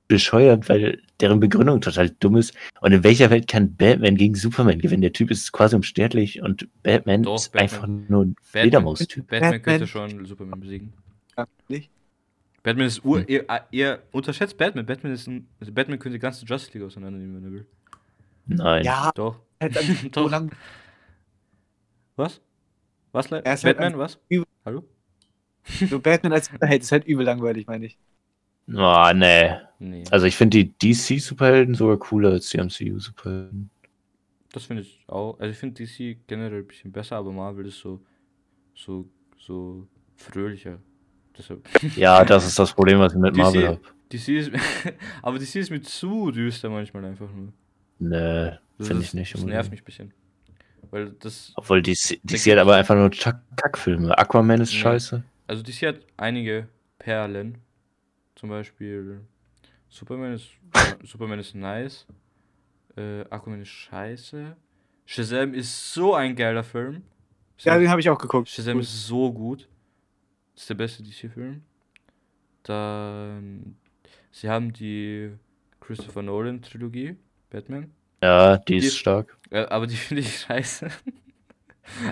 bescheuert, weil deren Begründung total dumm ist. Und in welcher Welt kann Batman gegen Superman gewinnen? Der Typ ist quasi unsterblich und Batman Doch, ist Batman. einfach nur ein Batman, Fledermaus-Typ. Batman Batman. könnte schon Superman besiegen. Ja, nicht? Batman ist ur, Hm. ihr, ihr unterschätzt Batman. Batman ist ein, also Batman könnte die ganze Justice League auseinandernehmen, wenn er will. Nein. Ja, Doch. halt so Doch. lang. Was? Was? Er halt Batman, was? übel- Hallo? So Batman als Superheld ist halt übel langweilig, meine ich. Oh, nee. Nee. Also ich finde die DC-Superhelden sogar cooler als die MCU-Superhelden. Das finde ich auch. Also ich finde DC generell ein bisschen besser, aber Marvel ist so, so, so fröhlicher. Deshalb. Ja, das ist das Problem, was ich mit DC Marvel habe. DC ist, aber DC ist mir zu düster manchmal einfach nur. Nee, Das finde ich nicht. Das unbedingt. nervt mich ein bisschen. Weil das, Obwohl DC, DC hat aber einfach nur Kackfilme. Aquaman ist Nee. scheiße. also DC hat einige Perlen. Zum Beispiel Superman ist, Superman ist nice. Äh, Aquaman ist scheiße. Shazam ist so ein geiler Film. Ja, den habe ich auch geguckt. Shazam ist so gut. Ist der beste DC-Film. Dann. Sie haben die Christopher Nolan-Trilogie, Batman. Ja, die ist Die- stark. Ja, aber die finde ich scheiße.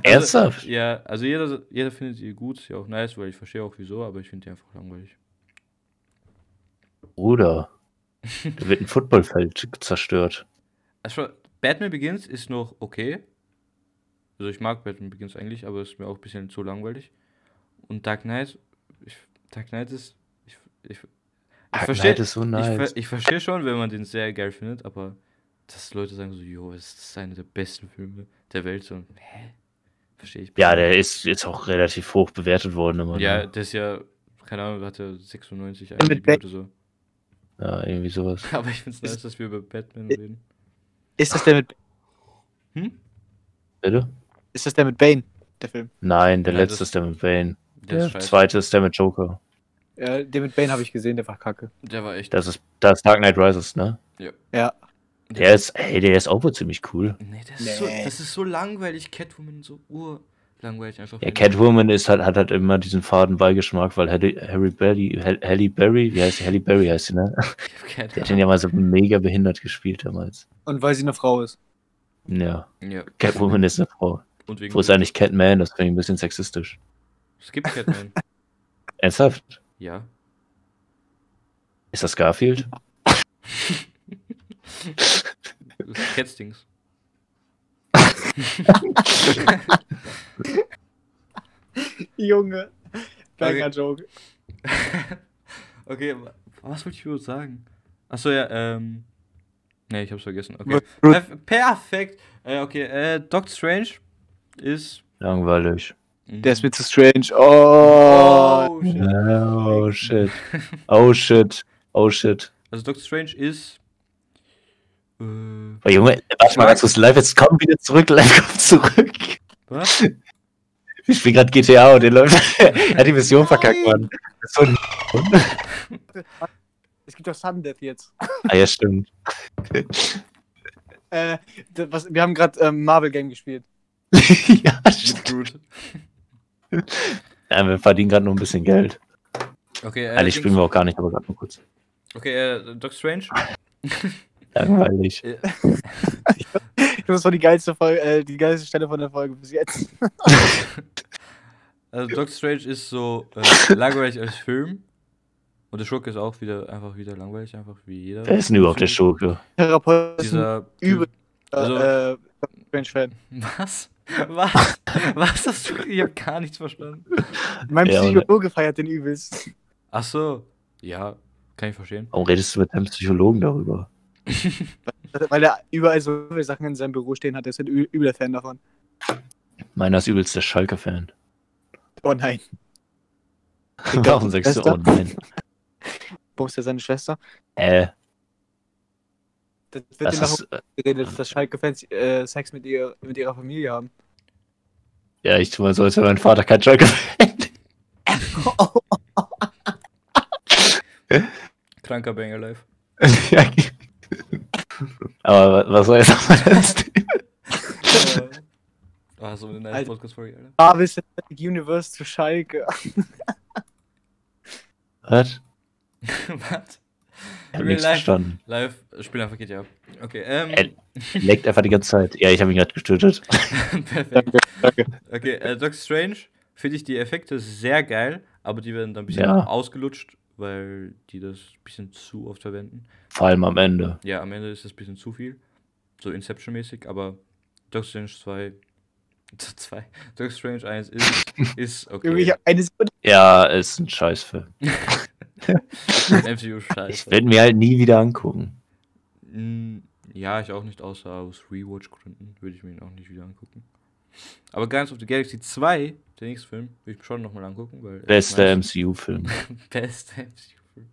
Ernsthaft? Also, ja, also jeder, jeder findet sie gut, ist ja auch nice, weil ich verstehe auch wieso, aber ich finde die einfach langweilig. Bruder. Da wird ein Footballfeld zerstört. Also, Batman Begins ist noch okay. Also ich mag Batman Begins eigentlich, aber ist mir auch ein bisschen zu langweilig. Und Dark Knight, ich, Dark Knight ist. Ich, ich, ich Dark verstehe Knight ist so ich, nice. ich verstehe schon, wenn man den sehr geil findet, aber dass Leute sagen so, jo, es ist einer der besten Filme der Welt. So, hä? Verstehe ich. Ja, der ist jetzt auch relativ hoch bewertet worden immer. Ja, ne? der ist ja, keine Ahnung, hat er 96 mit IMDb oder so. ja, irgendwie sowas. Aber ich finde es nice, dass wir über Batman reden. Ist das der mit, Hm? Bitte? ist das der mit Bane, der Film? Nein, der Ja, letzte das- ist der mit Bane. Der Der zweite ist der mit Joker. Ja, den mit Bane habe ich gesehen, der war kacke. Der war echt. Das ist, das ist Dark Knight Rises, ne? Ja. Der ist, ey, der ist auch wohl ziemlich cool. Nee, das ist, so, Nee. das ist so langweilig, Catwoman, so urlangweilig einfach. Ja. Catwoman ist halt, hat halt immer diesen faden Beigeschmack, weil Halle, Harry Berry, Hall- Halle Berry, wie heißt sie? Halle Berry heißt sie, ne? Der hat den ja mal so mega behindert gespielt damals. Und weil sie eine Frau ist. Ja, Ja, Catwoman ist eine Frau. und wegen. Wo ist eigentlich Catman? Das finde ich ein bisschen sexistisch. Es gibt Catman. Ernsthaft? ja. Ist das Garfield? Catstings. Junge. Banger Joke. okay, wa- was wollte ich überhaupt sagen? Achso, ja, ähm. Nee, ich hab's vergessen. Okay. Perf perfekt. Äh, okay, äh, Doctor Strange ist. Langweilig. Der ist mir zu strange. Oh. Oh, shit. Oh shit. Oh shit. Oh shit. Also Doctor Strange ist. Äh, Oh, Junge, warte mal ganz kurz live, jetzt komm wieder zurück, live komm zurück. was? Ich spiele gerade GTA und der läuft. er hat die Mission verkackt, Mann. Das ist so ein Es gibt doch Sundeath jetzt. ah, ja, stimmt. Äh, das, was, wir haben gerade ähm, Marvel Game gespielt. ja, stimmt. Ja, wir verdienen gerade nur ein bisschen Geld. Okay, äh, Eigentlich spielen wir auch gar nicht, aber gerade nur kurz. Okay, äh, Doctor Strange. Langweilig. Das war die geilste Folge, äh, die geilste Stelle von der Folge bis jetzt. Also Doctor Strange ist so äh, langweilig als Film. Und der Schurke ist auch wieder einfach wieder langweilig, einfach wie jeder. Wer ist denn überhaupt der Schurke? Therapeut ist ein Dieser übel Typ- also- äh, Strange Fan. Was? Was? Was hast du? Ich hab gar nichts verstanden. Mein Ja, Psychologe feiert den übelst. Ach so. Ja, kann ich verstehen. Warum redest du mit deinem Psychologen darüber? Weil er überall so viele Sachen in seinem Büro stehen hat. Er ist ein übler Fan davon. Meiner ist übelst der Schalke-Fan. Oh nein. Warum sagst du, oh nein? Wo ist er seine Schwester? Äh, Das wird das ihm ist, darum äh, geredet, dass Schalke-Fans äh, Sex mit, ihr, mit ihrer Familie haben. ja, ich tue mal so, als wäre mein Vater kein Schalke-Fan. Kranker Banger Live. Ja. Aber was soll jetzt nochmal das äh, ah, so eine nice Alter. Podcast-Folge, Alter. Marvel Cinematic Universe zu Schalke. Was? Was? Ich hab nichts life. verstanden. Live, spiel einfach GTA. Okay, ähm. Äh, Leckt einfach die ganze Zeit. Ja, ich habe ihn gerade getötet. perfekt. danke, danke. Okay, äh, Doctor Strange finde ich die Effekte sehr geil, aber die werden dann ein bisschen Ja. ausgelutscht, weil die das ein bisschen zu oft verwenden. Vor allem am Ende. Ja, am Ende ist das ein bisschen zu viel. So Inception-mäßig, aber Doctor Strange 2. 2. Doctor Strange 1 ist, ist okay. Ja, ist ein Scheißfilm. Ich werde mir halt nie wieder angucken. Mm, Ja, ich auch nicht, außer aus Rewatch-Gründen würde ich mir ihn auch nicht wieder angucken. Aber Guardians of the Galaxy 2, der nächste Film, will ich mir schon nochmal angucken, weil. Bester MCU-Film. Bester MCU-Film.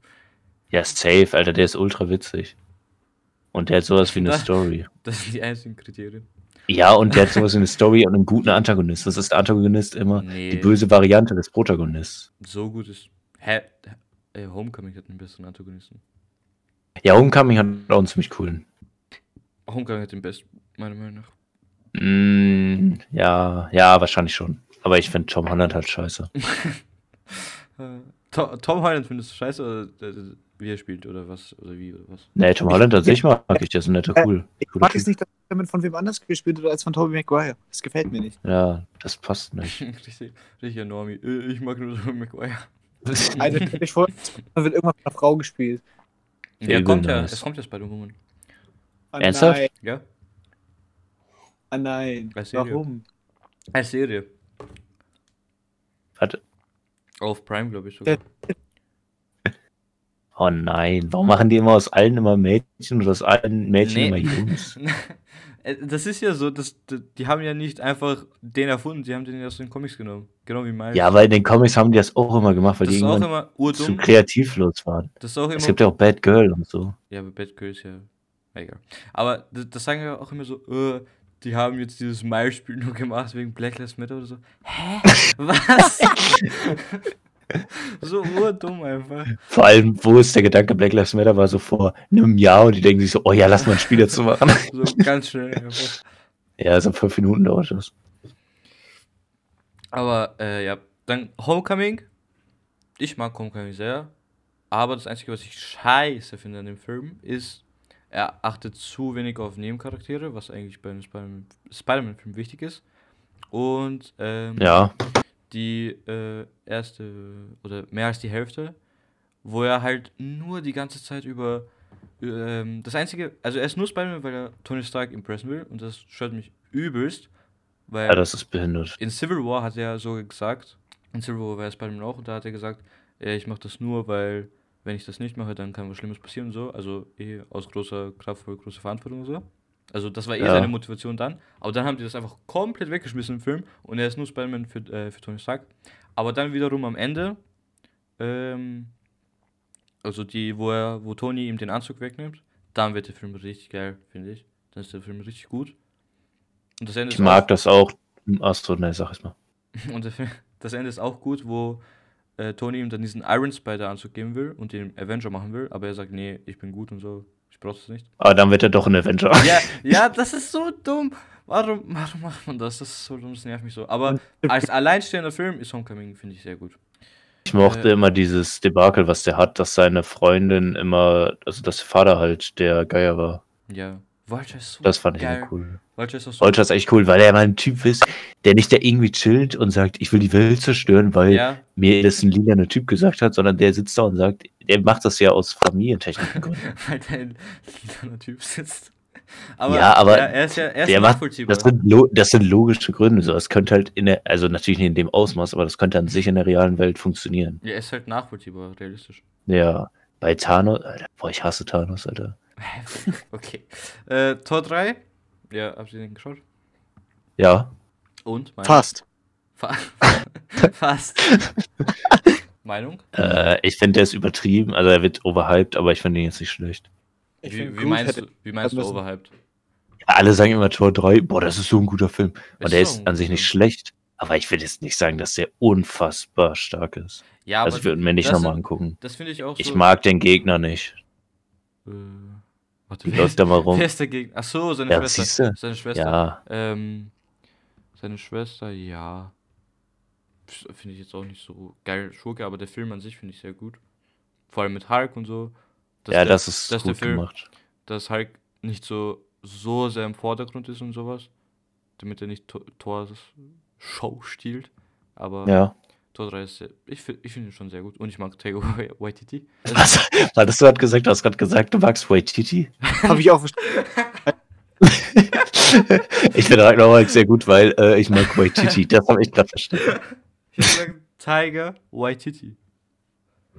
Ja, safe, Alter, der ist ultra witzig. Und der hat sowas wie eine Story. Das sind die einzigen Kriterien. Ja, und der hat sowas wie eine Story und einen guten Antagonist. Das ist der Antagonist immer Nee. die böse Variante des Protagonisten. So gut ist. Hä? Äh, Homecoming hat einen besseren Antagonisten. Ja, Homecoming hat auch einen ziemlich coolen. Homecoming hat den besten, meiner Meinung nach. Mm, ja, ja, wahrscheinlich schon. Aber ich finde Tom Holland halt scheiße. Äh, Tom, Tom Holland findest du scheiße oder äh, wie er spielt oder was? Oder wie oder was? Nee, Tom Holland an sich mag ich, der ist ein netter, cool. Ich mag es nicht, dass er mit von wem anders gespielt wird als von Tobey Maguire. Das gefällt mir nicht. Ja, das passt nicht. richtig, richtig Normie. Äh, Ich mag nur so Maguire. Also, stell dich vor, er wird irgendwann von einer Frau gespielt. Ja, kommt ja. Es kommt ja Spider-Woman. Ah, Ernsthaft? Nein, Ja? ah, nein. Als. Warum? Als Serie. Warte. Auf Prime, glaube ich sogar. Oh nein, warum machen die immer aus allen immer Mädchen und aus allen Mädchen Nee. immer Jungs? Äh, Das ist ja so, das, die haben ja nicht einfach den erfunden, die haben den ja aus den Comics genommen. Genau wie Miles. Ja, weil in den Comics haben die das auch immer gemacht, weil das die irgendwann immer zu urdumm. kreativlos waren. Das ist auch immer. Es gibt ja auch Bad Girl und so. Ja, aber Bad Girl ist ja. Egal. Aber das, das sagen wir auch immer so, äh, die haben jetzt dieses Miles-Spiel nur gemacht wegen Black Lives Matter oder so. Hä? Was? so urdumm einfach. Vor allem, wo ist der Gedanke, Black Lives Matter war so vor einem Jahr und die denken sich so, oh ja, lass mal ein Spiel dazu machen. So ganz schnell einfach. ja, also fünf Minuten dauert das. Aber äh, ja, dann Homecoming. Ich mag Homecoming sehr. Aber das Einzige, was ich scheiße finde an dem Film, ist, er achtet zu wenig auf Nebencharaktere, was eigentlich bei einem Spider- Spider-Man-Film wichtig ist. Und ähm, Ja, die äh, erste oder mehr als die Hälfte, wo er halt nur die ganze Zeit über ähm, das einzige, also er ist nur Spider-Man, weil er Tony Stark impressen will und das stört mich übelst, weil ja, das ist behindert. in Civil War hat er so gesagt, in Civil War war er Spider-Man auch und da hat er gesagt, ja, ich mache das nur, weil wenn ich das nicht mache, dann kann was Schlimmes passieren und so, also eh aus großer Kraft voll große Verantwortung und so. Also das war eh Ja. seine Motivation dann. Aber dann haben die das einfach komplett weggeschmissen im Film und er ist nur Spider-Man für, äh, für Tony Stark. Aber dann wiederum am Ende, ähm, also die, wo er, wo Tony ihm den Anzug wegnimmt, dann wird der Film richtig geil, finde ich. Dann ist der Film richtig gut. Und das Ende Ich ist mag auch, das auch. Achso, ne, sag es mal. und das Ende ist auch gut, wo äh, Tony ihm dann diesen Iron Spider Anzug geben will und den Avenger machen will, aber er sagt, nee, ich bin gut und so, ich brauch das nicht. Aber dann wird er doch ein Avenger. Ja, ja, das ist so dumm. Warum, warum macht man das? Das ist so dumm, das nervt mich so. Aber als alleinstehender Film ist Homecoming, finde ich sehr gut. Ich mochte Äh, immer dieses Debakel, was der hat, dass seine Freundin immer, also dass der Vater halt der Geier war. Ja. Vulture ist so Das fand ich geil. cool. Vulture ist so Vulture ist echt cool, weil er mal ein Typ ist, der nicht da irgendwie chillt und sagt, ich will die Welt zerstören, weil Ja, mir das ein lilaner Typ gesagt hat, sondern der sitzt da und sagt, der macht das ja aus familientechnischen Gründen. weil der ein lilaner Typ sitzt. Aber, Ja, aber er, er ist ja er ist der macht- nachvollziehbar. Das sind, das sind logische Gründe. So, das könnte halt in der, also natürlich nicht in dem Ausmaß, aber das könnte an sich in der realen Welt funktionieren. ja, er ist halt nachvollziehbar, realistisch. Ja, bei Thanos, Alter, boah, ich hasse Thanos, Alter. okay. Äh, Tor 3. Ja, habt ihr den geschaut? Ja, Und? Meinung? Fast. Fa Fast. Meinung? äh, ich finde, der ist übertrieben, also er wird overhyped, aber ich finde ihn jetzt nicht schlecht. Ich Wie, find wie gut, meinst hätte- du, wie meinst du overhyped? Alle sagen immer Tor 3, boah, das ist so ein guter Film. Ist Und der so ist an sich guter nicht Film. schlecht, aber ich will jetzt nicht sagen, dass der unfassbar stark ist. Ja, aber also ich würde mir nicht nochmal angucken. das finde ich auch Ich so. mag den Gegner nicht. Äh, warte, Wie läuft der mal rum? wer ist der Gegner? Ach so, seine Ja, Schwester. siehste? Seine Schwester. Ja, Ähm, seine Schwester, ja. Finde ich jetzt auch nicht so geil, Schurke, aber der Film an sich finde ich sehr gut. Vor allem mit Hulk und so. Dass ja, der, das ist dass der gut Film- gemacht. Dass Hulk nicht so, so sehr im Vordergrund ist und sowas. Damit er nicht Tor- Thors Show stiehlt. Aber Ja. Tor 3 ist sehr, ich, ich finde ihn schon sehr gut. Und ich mag Taika Waititi. Was? War das du gerade gesagt? Du hast gerade gesagt, du magst Waititi? Hab ich auch verstanden. ich finde Ragnarok sehr gut, weil äh, ich mag Waititi. Das habe ich gerade verstanden. Ich hab gesagt Tiger Waititi.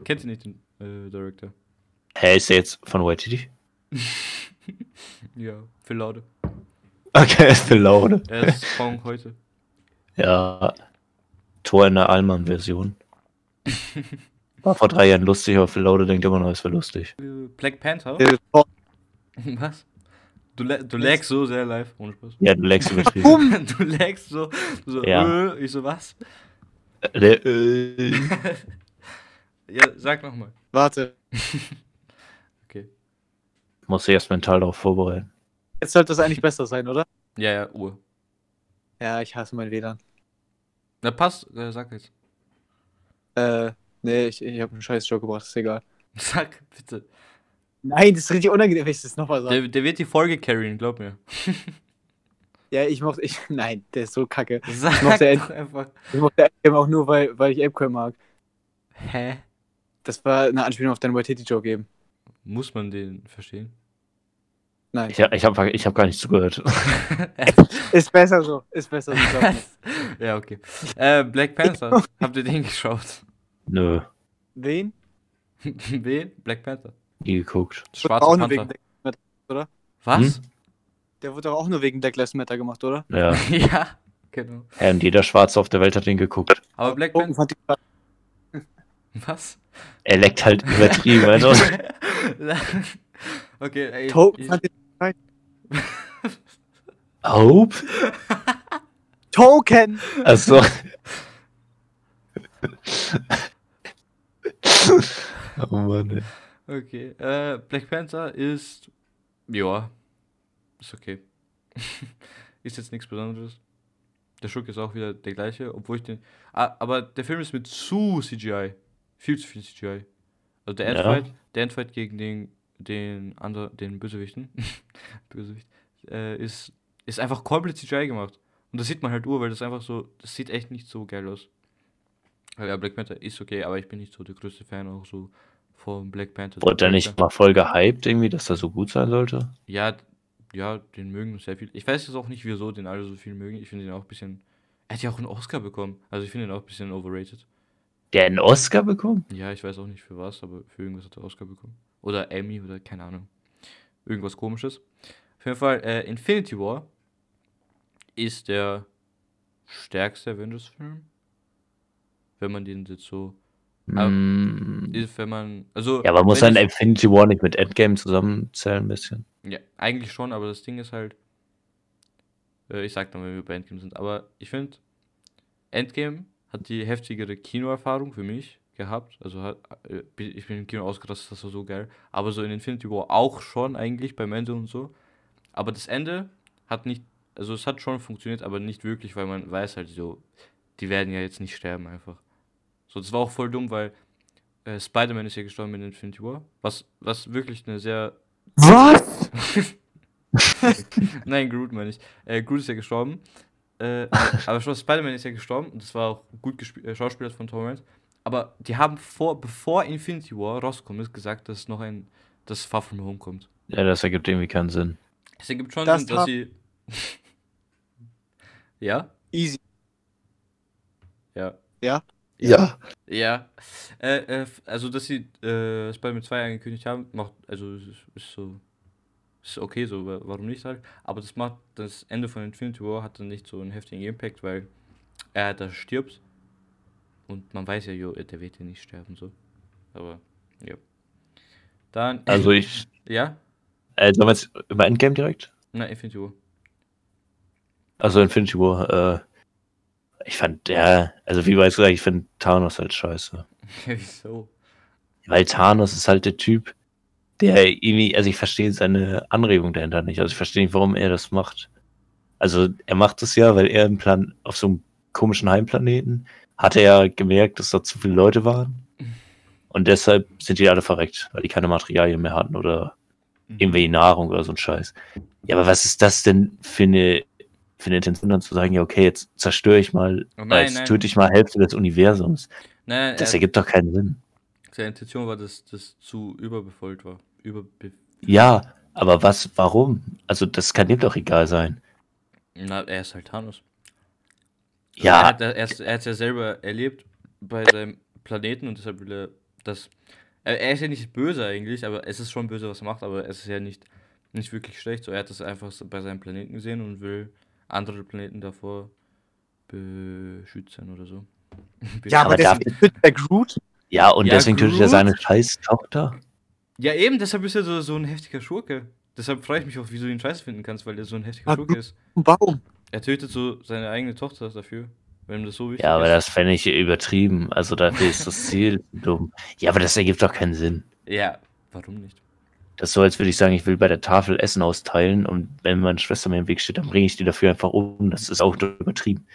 Kennt ihr nicht den äh, Director? Hä, ist der jetzt von Waititi? Ja, für Laude. Okay, für Laune. Er ist Song heute. Ja. Tor in der Allmann-Version. War vor drei Jahren lustig, aber für Laude denkt immer noch, es wäre lustig. Äh, Black Panther? Äh, Was? Du, du lagst so sehr live, ohne Spaß. Ja, du legst übertrieben. du lagst so, so Ja. äh, ich so, was? Der, äh, Ja, sag nochmal. Warte. Okay. muss sich erst mental darauf vorbereiten. Jetzt sollte das eigentlich besser sein, oder? Ja, ja, Uhr. Ja, ich hasse mein WLAN. Na, passt, äh, sag jetzt. Äh, nee, ich, ich habe einen scheiß Joke gebracht, ist egal. Sag, bitte. Nein, das ist richtig unangenehm, wenn ich das nochmal sage. Der, der wird die Folge carryen, glaub mir. Ja, ich mochte, ich, nein, der ist so kacke. Sag mochte er- doch einfach. Ich mochte Apecoin auch nur, weil, weil ich Apecoin mag. Hä? Das war eine Anspielung auf deinen Waititi-Joke eben. Muss man den verstehen? Nein. Ich, ich habe ich hab gar nicht zugehört. Ist besser so, ist besser so. ja, okay. Äh, Black Panther. Habt ihr den geschaut? Nö, Wen? Wen? Black Panther. nie geguckt. Wurde Schwarzer auch nur Panther. wegen Black, Was? Hm? der wurde doch auch nur wegen Black Lives Matter gemacht, oder? Ja. ja, genau. ja, und jeder Schwarze auf der Welt hat den geguckt. Aber Black Token Panther. Was? Er leckt halt übertrieben. Also. okay, ey. Token ich- fand ich Hope? Token! Achso. Oh Mann, ey. Okay. Äh, Black Panther ist. Ja. Ist okay. ist jetzt nichts Besonderes. Der Schurk ist auch wieder der gleiche, obwohl ich den. Ah, aber der Film ist mit zu CGI. Viel zu viel CGI. Also der Ja. Endfight, der Endfight gegen den, den anderen, den Bösewichten, Bösewicht, äh, ist, ist einfach komplett CGI gemacht. Und das sieht man halt ur, weil das einfach so, das sieht echt nicht so geil aus. Ja, Black Panther ist okay, aber ich bin nicht so der größte Fan auch so von Black Panther. Wurde der nicht mal voll gehypt irgendwie, dass er so gut sein sollte? Ja, ja, den mögen sehr viel. Ich weiß jetzt auch nicht, wieso den alle so viel mögen. Ich finde ihn auch ein bisschen. Er hat ja auch einen Oscar bekommen. Also ich finde ihn auch ein bisschen overrated. Der einen Oscar bekommen? Ja, ich weiß auch nicht für was, aber für irgendwas hat er Oscar bekommen. Oder Emmy oder keine Ahnung. Irgendwas komisches. Auf jeden Fall, äh, Infinity War ist der stärkste Avengers-Film. Wenn man den jetzt so. Mm. Ist, wenn man. Also. Ja, aber muss dann ich- Infinity War nicht mit Endgame zusammenzählen ein bisschen? Ja, eigentlich schon, aber das Ding ist halt, äh, ich sag dann, wenn wir bei Endgame sind, aber ich finde, Endgame hat die heftigere Kinoerfahrung für mich gehabt. Also hat, äh, ich bin im Kino ausgerastet, das war so geil. Aber so in Infinity War auch schon eigentlich beim Ende und so. Aber das Ende hat nicht, also es hat schon funktioniert, aber nicht wirklich, weil man weiß halt so, die werden ja jetzt nicht sterben einfach. So, das war auch voll dumm, weil äh, Spider-Man ist ja gestorben in Infinity War, was, was wirklich eine sehr Was? Nein, Groot meine ich. Äh, Groot ist ja gestorben. Äh, aber schon Spider-Man ist ja gestorben und das war auch gut gespielt, äh, Schauspieler von Tom Holland. Aber die haben vor, bevor Infinity War rauskommt, ist gesagt, dass noch ein, das Far From Home kommt. Ja, das ergibt irgendwie keinen Sinn. Es ergibt schon Das Sinn, dass sie. ja? Easy. Ja. Ja? Ja. Ja. Äh, äh, also, dass sie äh, Spider-Man 2 angekündigt haben, macht, also ist, ist so. Ist okay so, wa- warum nicht halt. Aber das macht das Ende von Infinity War hat dann nicht so einen heftigen Impact, weil er da stirbt. Und man weiß ja, jo, der wird ja nicht sterben, so. Aber, ja. Dann. Also ich. ja? Äh, sollen wir jetzt über Endgame direkt? Na, Infinity War. Also Infinity War, äh, ich fand, ja, also wie bereits gesagt, ich finde Thanos halt scheiße. Wieso? Weil Thanos ist halt der Typ, der irgendwie, also ich verstehe seine Anregung dahinter nicht. Also ich verstehe nicht, warum er das macht. Also er macht das ja, weil er im Plan auf so einem komischen Heimplaneten hat er ja gemerkt, dass da zu viele Leute waren. Und deshalb sind die alle verreckt, weil die keine Materialien mehr hatten oder Mhm. irgendwelche Nahrung oder so ein Scheiß. Ja, aber was ist das denn für eine, für eine Intention dann zu sagen, ja, okay, jetzt zerstöre ich mal, Oh, nein, jetzt nein. töte ich mal Hälfte des Universums. Nein, Das er, ergibt doch keinen Sinn. seine Intention war, dass das zu überbefolgt war. Überbe Ja, aber was, warum? Also das kann ihm doch egal sein. Na, er ist halt Thanos. Er Ja, hat er es er hat's ja selber erlebt bei seinem Planeten und deshalb will er das. Er, er ist ja nicht böse eigentlich, aber es ist schon böse, was er macht, aber es ist ja nicht, nicht wirklich schlecht. So, er hat das einfach bei seinem Planeten gesehen und will andere Planeten davor beschützen oder so. Ja, aber, Aber darf- deswegen tötet der Groot. ja, und Ja, deswegen tötet er seine scheiß Tochter. ja, eben, deshalb ist er so, so ein heftiger Schurke. Deshalb freue ich mich auch, wieso du ihn scheiße finden kannst, weil er so ein heftiger Schurke ist. Warum? Er tötet so seine eigene Tochter dafür, wenn das so wichtig Ja, aber ist. das fände ich übertrieben. Also dafür ist das Ziel dumm. Ja, aber das ergibt doch keinen Sinn. Ja, warum nicht? Das ist so, als würde ich sagen, ich will bei der Tafel Essen austeilen und wenn meine Schwester mir im Weg steht, dann bringe ich die dafür einfach um. Das ist auch übertrieben.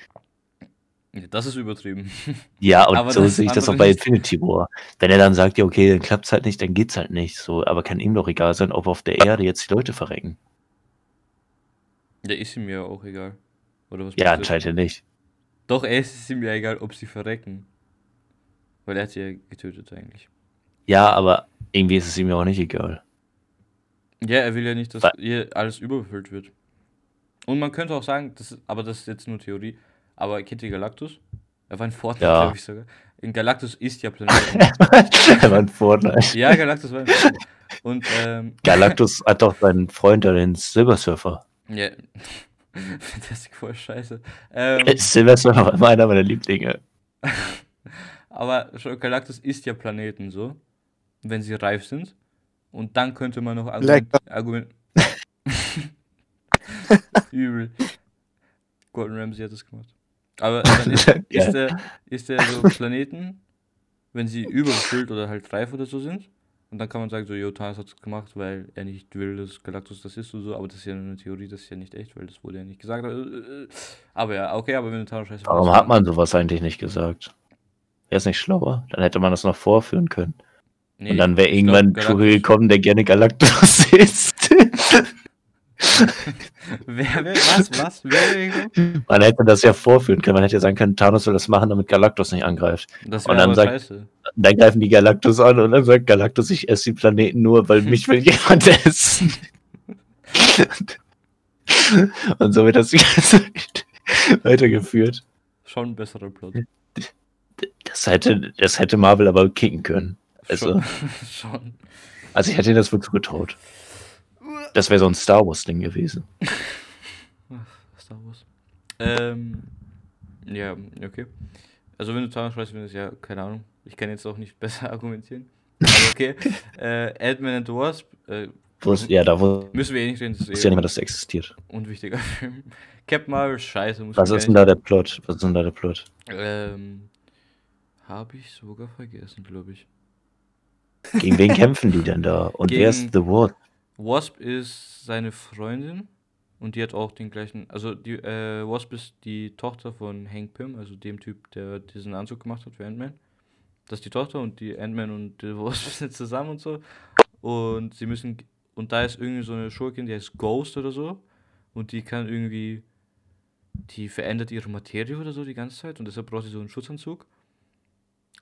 Ja, Das ist übertrieben. Ja, und Aber so sehe ich das auch bei. Infinity War. Wenn er dann sagt, ja, okay, dann klappt's halt nicht, dann geht's halt nicht. So, aber kann ihm doch egal sein, ob auf der Erde jetzt die Leute verrecken. Ja, ist ihm ja auch egal. Oder was Ja, anscheinend ja nicht. Doch, es ist ihm ja egal, ob sie verrecken. Weil er hat sie ja getötet eigentlich. Ja, aber irgendwie ist es ihm ja auch nicht egal. Ja, er will ja nicht, dass Wa- hier alles überbefüllt wird. Und man könnte auch sagen, das ist, aber das ist jetzt nur Theorie, aber kennt ihr Galactus? Er war in Fortnite, Ja. glaube ich sogar. In Galactus ist ja Planeten. er war ein Fortnite. ja, Galactus war in Fortnite. Und, ähm, Galactus hat doch seinen Freund den Silver Surfer. ja. Fantastic voll scheiße. Ähm, Silver Surfer war immer einer meiner Lieblinge. Aber schon Galactus ist ja Planeten so, wenn sie reif sind. Und dann könnte man noch argument Lecker. Argument Übel. Gordon Ramsay hat das gemacht. Aber dann ist, Ja. ist, der, ist der so Planeten, wenn sie überfüllt oder halt reif oder so sind. Und dann kann man sagen, so, jo, Thanos hat es gemacht, weil er nicht will, dass Galactus das ist und so. Aber das ist ja eine Theorie, das ist ja nicht echt, weil das wurde ja nicht gesagt. Äh, äh, Aber ja, okay, aber wenn du Thanos scheiße Warum hat man sowas eigentlich nicht gesagt? Wäre es nicht schlauer? Dann hätte man das noch vorführen können. Nee, Und dann wäre irgendwann Tuchel gekommen, der gerne Galactus ist. Wer, wer, was, was? Wer? Man hätte das ja vorführen können. Man hätte ja sagen können, Thanos soll das machen, damit Galactus nicht angreift. Das Und dann sagt- scheiße. Dann greifen die Galactus an und dann sagt Galactus, ich esse die Planeten nur, weil mich will jemand essen. und so wird das die ganze weitergeführt. Schon ein besserer Plot. Das hätte, das hätte Marvel aber kicken können. Also, Schon. schon. also ich hätte ihnen das wohl zugetraut. Das wäre so ein Star Wars-Ding gewesen. Star Wars. Ähm, ja, okay. Also wenn du scheiße findest, ja, keine Ahnung. Ich kann jetzt auch nicht besser argumentieren. Aber okay. äh, Ant-Man and the Wasp, äh, es, ja, da wo müssen wir eh nicht reden, das ist ist ja eh nicht mehr, dass das existiert. unwichtiger Film. Captain Marvel, scheiße, muss Was ist denn da der Plot? Was ist denn da der Plot? Ähm, habe ich sogar vergessen, glaube ich. Gegen wen kämpfen die denn da? Und wer ist Gegen- The Ward? Wasp ist seine Freundin und die hat auch den gleichen, also die äh, Wasp ist die Tochter von Hank Pym, also dem Typ, der diesen Anzug gemacht hat für Ant-Man. Das ist die Tochter und die Ant-Man und die Wasp sind zusammen und so. Und sie müssen, und da ist irgendwie so eine Schurkin, die heißt Ghost oder so. Und die kann irgendwie, die verändert ihre Materie oder so die ganze Zeit und deshalb braucht sie so einen Schutzanzug.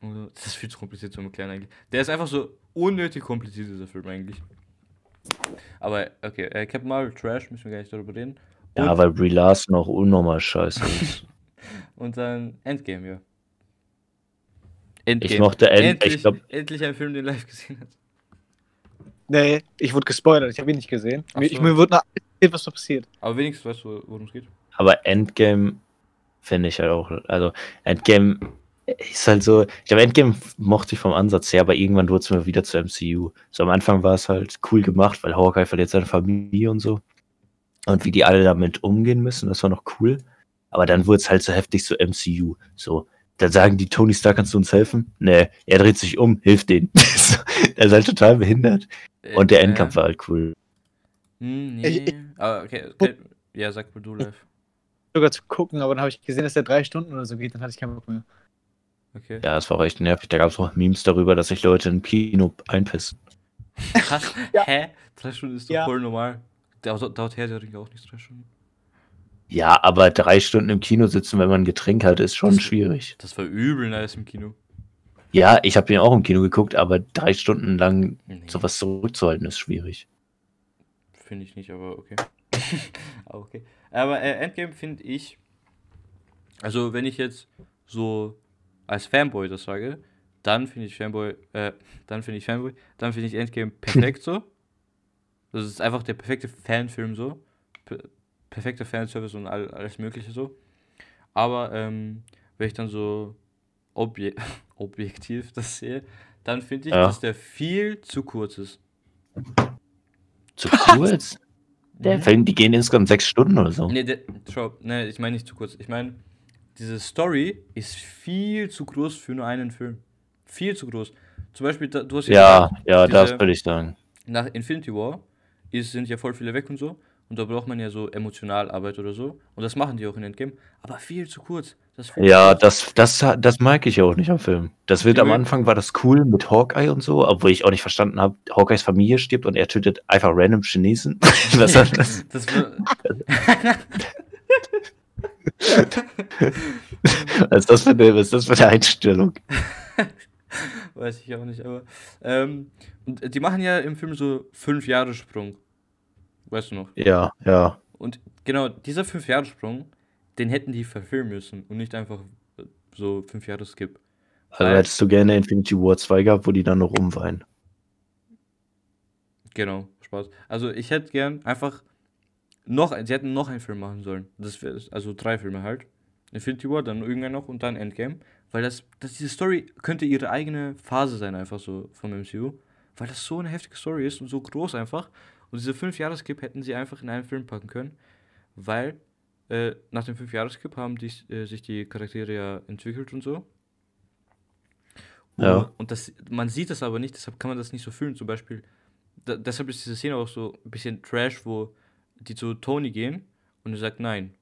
Und das ist viel zu kompliziert zum Erklären eigentlich. Der ist einfach so unnötig kompliziert, dieser Film eigentlich. Aber okay, äh, Captain Marvel Trash, müssen wir gar nicht darüber reden. Und, Ja, weil Brie Larson auch unnormal scheiße ist. und dann Endgame, ja. Endgame. Ich mochte End, endlich, ich glaube, endlich ein Film, den live gesehen hat. Nee, ich wurde gespoilert, ich habe ihn nicht gesehen. So. ich, mir wurde noch erzählt, was da passiert. Aber wenigstens weißt du, worum es geht. aber Endgame finde ich halt auch, also Endgame ist halt so, ich glaube, Endgame mochte ich vom Ansatz her, aber irgendwann wurde es mir wieder zu MCU. So am Anfang war es halt cool gemacht, weil Hawkeye verliert seine Familie und so. Und wie die alle damit umgehen müssen, das war noch cool. Aber dann wurde es halt so heftig so MCU. So, dann sagen die, Tony Stark, kannst du uns helfen? Nee, er dreht sich um, hilft denen. So, er ist halt total behindert. Äh, Und der äh, Endkampf war halt cool. Hm, Ich- nee. Aber okay, okay. Ja, sag mal du live. Sogar zu gucken, aber dann habe ich gesehen, dass der drei Stunden oder so geht, dann hatte ich keinen Bock mehr. Okay. Ja, es war auch echt nervig. Da gab es auch Memes darüber, dass sich Leute im Kino einpissen. Krass. Ja. Hä? Drei Stunden ist doch Ja. voll normal. Dauert, Herr der Ringe auch nicht drei Stunden. Ja, aber drei Stunden im Kino sitzen, wenn man ein Getränk hat, ist schon Das- schwierig. Das war übel nice im Kino. Ja, ich habe ihn auch im Kino geguckt, aber drei Stunden lang Nee, sowas zurückzuhalten ist schwierig. Finde ich nicht, aber okay. aber okay. Aber äh, Endgame finde ich. Also, wenn ich jetzt so als Fanboy das sage, dann finde ich Fanboy, äh, dann finde ich Fanboy, dann finde ich Endgame perfekt so. Das ist einfach der perfekte Fanfilm so. Per perfekter Fanservice und all, alles Mögliche so. Aber ähm, wenn ich dann so obje objektiv das sehe, dann finde ich, Ja. dass der viel zu kurz ist. Zu kurz? Der. Film, die gehen insgesamt sechs Stunden oder so. Nee, der, schau, nee, ich meine nicht zu kurz. Ich meine, diese Story ist viel zu groß für nur einen Film. Viel zu groß. Zum Beispiel, da, du hast Ja, gesagt, ja, diese- das würde ich sagen. nach Infinity War ist, sind ja voll viele weg und so. Und da braucht man ja so Emotionalarbeit oder so. Und das machen die auch in Endgame. Aber viel zu kurz. Das viel Ja, zu kurz. das, das, das mag ich auch nicht am Film. Das wird am. Anfang war das cool mit Hawkeye und so, obwohl ich auch nicht verstanden habe, Hawkeyes Familie stirbt und er tötet einfach random Chinesen. Das? das war, Was ist das für eine, was ist das für eine Einstellung? weiß ich auch nicht, aber. Ähm, und die machen ja im Film so fünf Jahre Sprung. Weißt du noch? Ja, ja. Und genau, dieser 5-Jahre-Sprung, den hätten die verfilmen müssen und nicht einfach so 5 Jahre Skip. Also Weil- hättest du gerne Infinity War 2 gehabt, wo die dann noch rumweinen. Genau, Spaß. Also ich hätte gern einfach noch, sie hätten noch einen Film machen sollen. Das wär, also drei Filme halt. Infinity War, dann irgendwann noch und dann Endgame. Weil das, das, diese Story könnte ihre eigene Phase sein, einfach so vom MCU. Weil das so eine heftige Story ist und so groß einfach. Und diese 5 Jahre Skip hätten sie einfach in einen Film packen können. Weil äh, nach dem 5 Jahre Skip haben die, äh, sich die Charaktere ja entwickelt und so. Ja. Und, und das, man sieht das aber nicht, deshalb kann man das nicht so fühlen. Zum Beispiel, da, deshalb ist diese Szene auch so ein bisschen Trash, wo die zu Tony gehen und er sagt nein.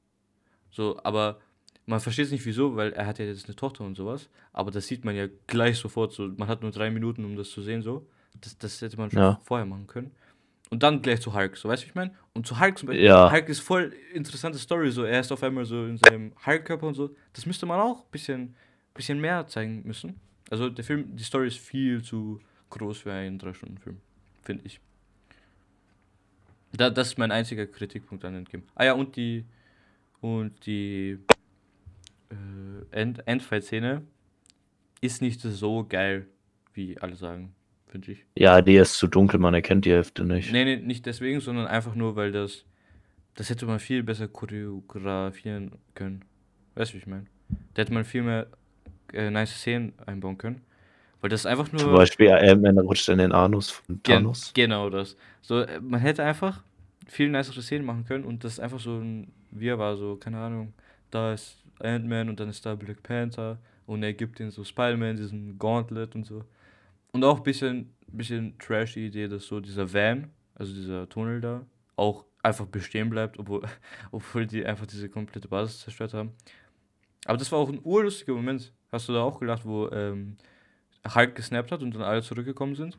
So, aber man versteht es nicht wieso, weil er hat ja jetzt eine Tochter und sowas. Aber das sieht man ja gleich sofort. So, man hat nur drei Minuten, um das zu sehen. So, das, das hätte man schon Ja. vorher machen können. Und dann gleich zu Hulk. So, weißt du, wie ich meine? Und zu Hulk zum Beispiel. Ja. Hulk ist voll interessante Story. So, er ist auf einmal so in seinem Hulk-Körper und so. Das müsste man auch ein bisschen, bisschen mehr zeigen müssen. Also der Film, die Story ist viel zu groß für einen 3-Stunden-Film, finde ich. Da, das ist mein einziger Kritikpunkt an Endgame. Ah ja, und die und die äh, End Endfight-Szene ist nicht so geil, wie alle sagen, finde ich. Ja, die ist zu dunkel, man erkennt die Hälfte nicht. Nee, nee, nicht deswegen, sondern einfach nur, weil das das hätte man viel besser choreografieren können. Weißt du, wie ich meine? Da hätte man viel mehr äh, nice Szenen einbauen können. Weil das einfach nur. Zum Beispiel, Ant-Man rutscht in den Anus von Gen Thanos. Genau das. So, äh, man hätte einfach viel nicere Szenen machen können und das ist einfach so ein Wir war so, keine Ahnung, da ist Ant-Man und dann ist da Black Panther und er gibt den so Spider-Man diesen Gauntlet und so. Und auch ein bisschen, bisschen trashy Idee, dass so dieser Van, also dieser Tunnel da, auch einfach bestehen bleibt, obwohl, obwohl die einfach diese komplette Basis zerstört haben. Aber das war auch ein urlustiger Moment. Hast du da auch gelacht, wo ähm, Hulk gesnappt hat und dann alle zurückgekommen sind?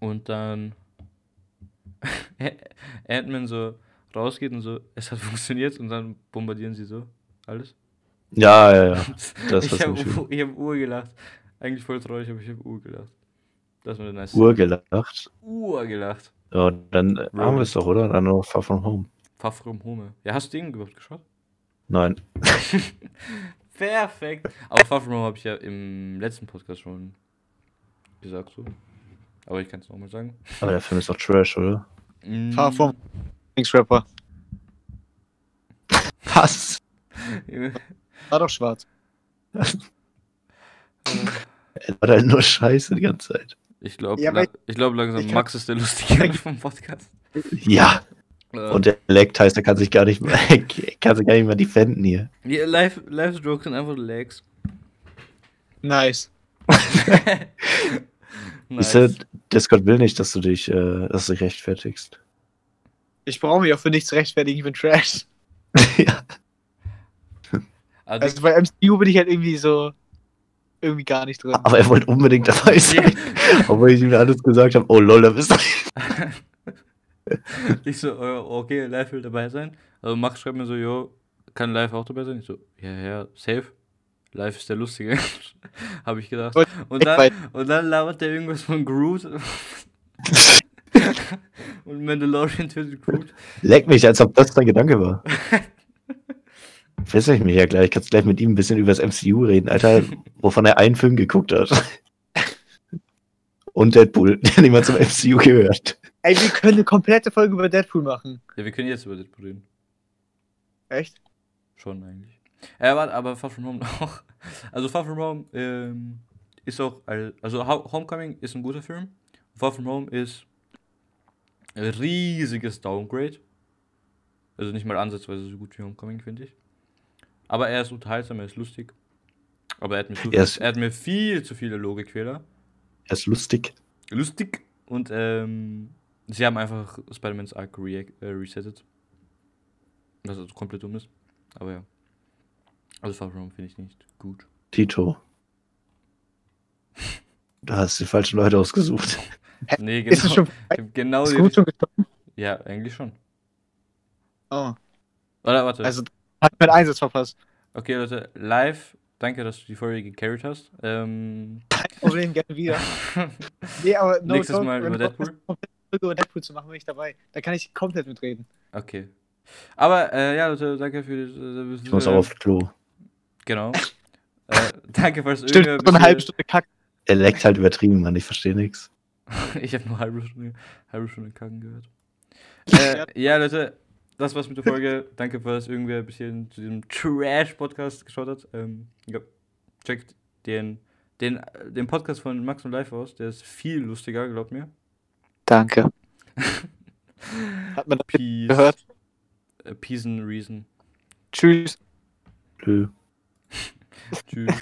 Und dann Ant-Man so rausgeht und so, es hat funktioniert und dann bombardieren sie so alles. Ja, ja, ja. Das ich habe hab Ur gelacht. Eigentlich voll traurig, aber ich habe Ur gelacht. Das war nice Uhr gelacht. Ur gelacht. Ja, dann äh, haben wir es doch, oder? Dann noch Far From Home. Far From Home. Ja, hast du den überhaupt geschaut? Nein. Perfekt. Aber Far From Home habe ich ja im letzten Podcast schon gesagt so. Aber ich kann es nochmal sagen. Aber der Film ist doch Trash, oder? Mm, Far vom Lieblingsrapper. Was? War doch schwarz. Er hat halt nur Scheiße die ganze Zeit. Ich glaube, Ja, la ich glaube langsam, ich Max ist der Lustige vom Podcast. Ja. Äh, Und der leckt heißt, er kann sich gar nicht mehr, kann sich gar nicht mehr defenden hier. ja, live, live Jokes sind einfach Legs. Nice. Siehst du, Discord will nicht, dass du dich, äh, dass du dich rechtfertigst. Ich brauche mich auch für nichts rechtfertigen, ich bin Trash. ja. Also, Also bei MCU bin ich halt irgendwie so irgendwie gar nicht drin. Aber er wollte unbedingt dabei sein. Obwohl ich ihm alles gesagt habe, oh lol, da bist du. ich so, äh, okay, live will dabei sein. Also Max schreibt mir so, jo, kann live auch dabei sein? Ich so, ja, ja, safe. Live ist der Lustige. Habe ich gedacht. Und- dann, und dann labert der irgendwas von Groot. und Mandalorian tötet Groot. Leck mich, als ob das dein Gedanke war. Fessel ich mich ja gleich. Kannst gleich mit ihm ein bisschen über das MCU reden, Alter, wovon er einen Film geguckt hat. Und Deadpool, der nicht mal zum MCU gehört. Ey, wir können eine komplette Folge über Deadpool machen. Ja, wir können jetzt über Deadpool reden. Echt? Schon eigentlich. Ja, warte, aber Far From Home auch. Also Far From Home ähm, ist auch, al- also Ho- Homecoming ist ein guter Film. Far From Home ist ein riesiges Downgrade. Also nicht mal ansatzweise so gut wie Homecoming, finde ich. Aber er ist unterhaltsam, er ist lustig. Aber er hat mir, zu, Er ist- er hat mir viel zu viele Logikfehler. Er ist lustig. Lustig. Und ähm, sie haben einfach Spider-Man's Arc react, äh, resettet. Was also komplett dumm ist. Aber ja. Also Far From finde ich nicht gut. Tito. Du hast die falschen Leute ausgesucht. Nee, Ist es genau. schon ich hab genau ist gut schon gestorben? Ja, eigentlich schon. Oh. Warte, warte. Also hat mein Einsatz verpasst. okay, Leute, live. Danke, dass du die Folge gecarried hast. Ähm, Problem gerne wieder. Nee, aber no Nächstes Mal über Deadpool? über Deadpool zu machen, bin ich dabei. Da kann ich komplett mitreden. okay. Aber, äh, ja, Leute, danke für die. Ich muss auch auf Klo. Genau. äh, danke fürs Stimmt, Irgendwie- so eine halbe Stunde Kack. Er leckt halt übertrieben, Mann. Ich verstehe nichts. ich habe nur halbe Stunde, halbe Stunde kacken gehört. Äh, ja, Leute, das war's mit der Folge. Danke, dass irgendwer ein bisschen zu diesem Trash-Podcast geschaut hat. Ähm, ja, checkt den, den, den Podcast von Max und Live aus. Der ist viel lustiger, glaubt mir. Danke. Hat man das Peace. gehört? Äh, Peace and Reason. Tschüss. Nö. Tschüss.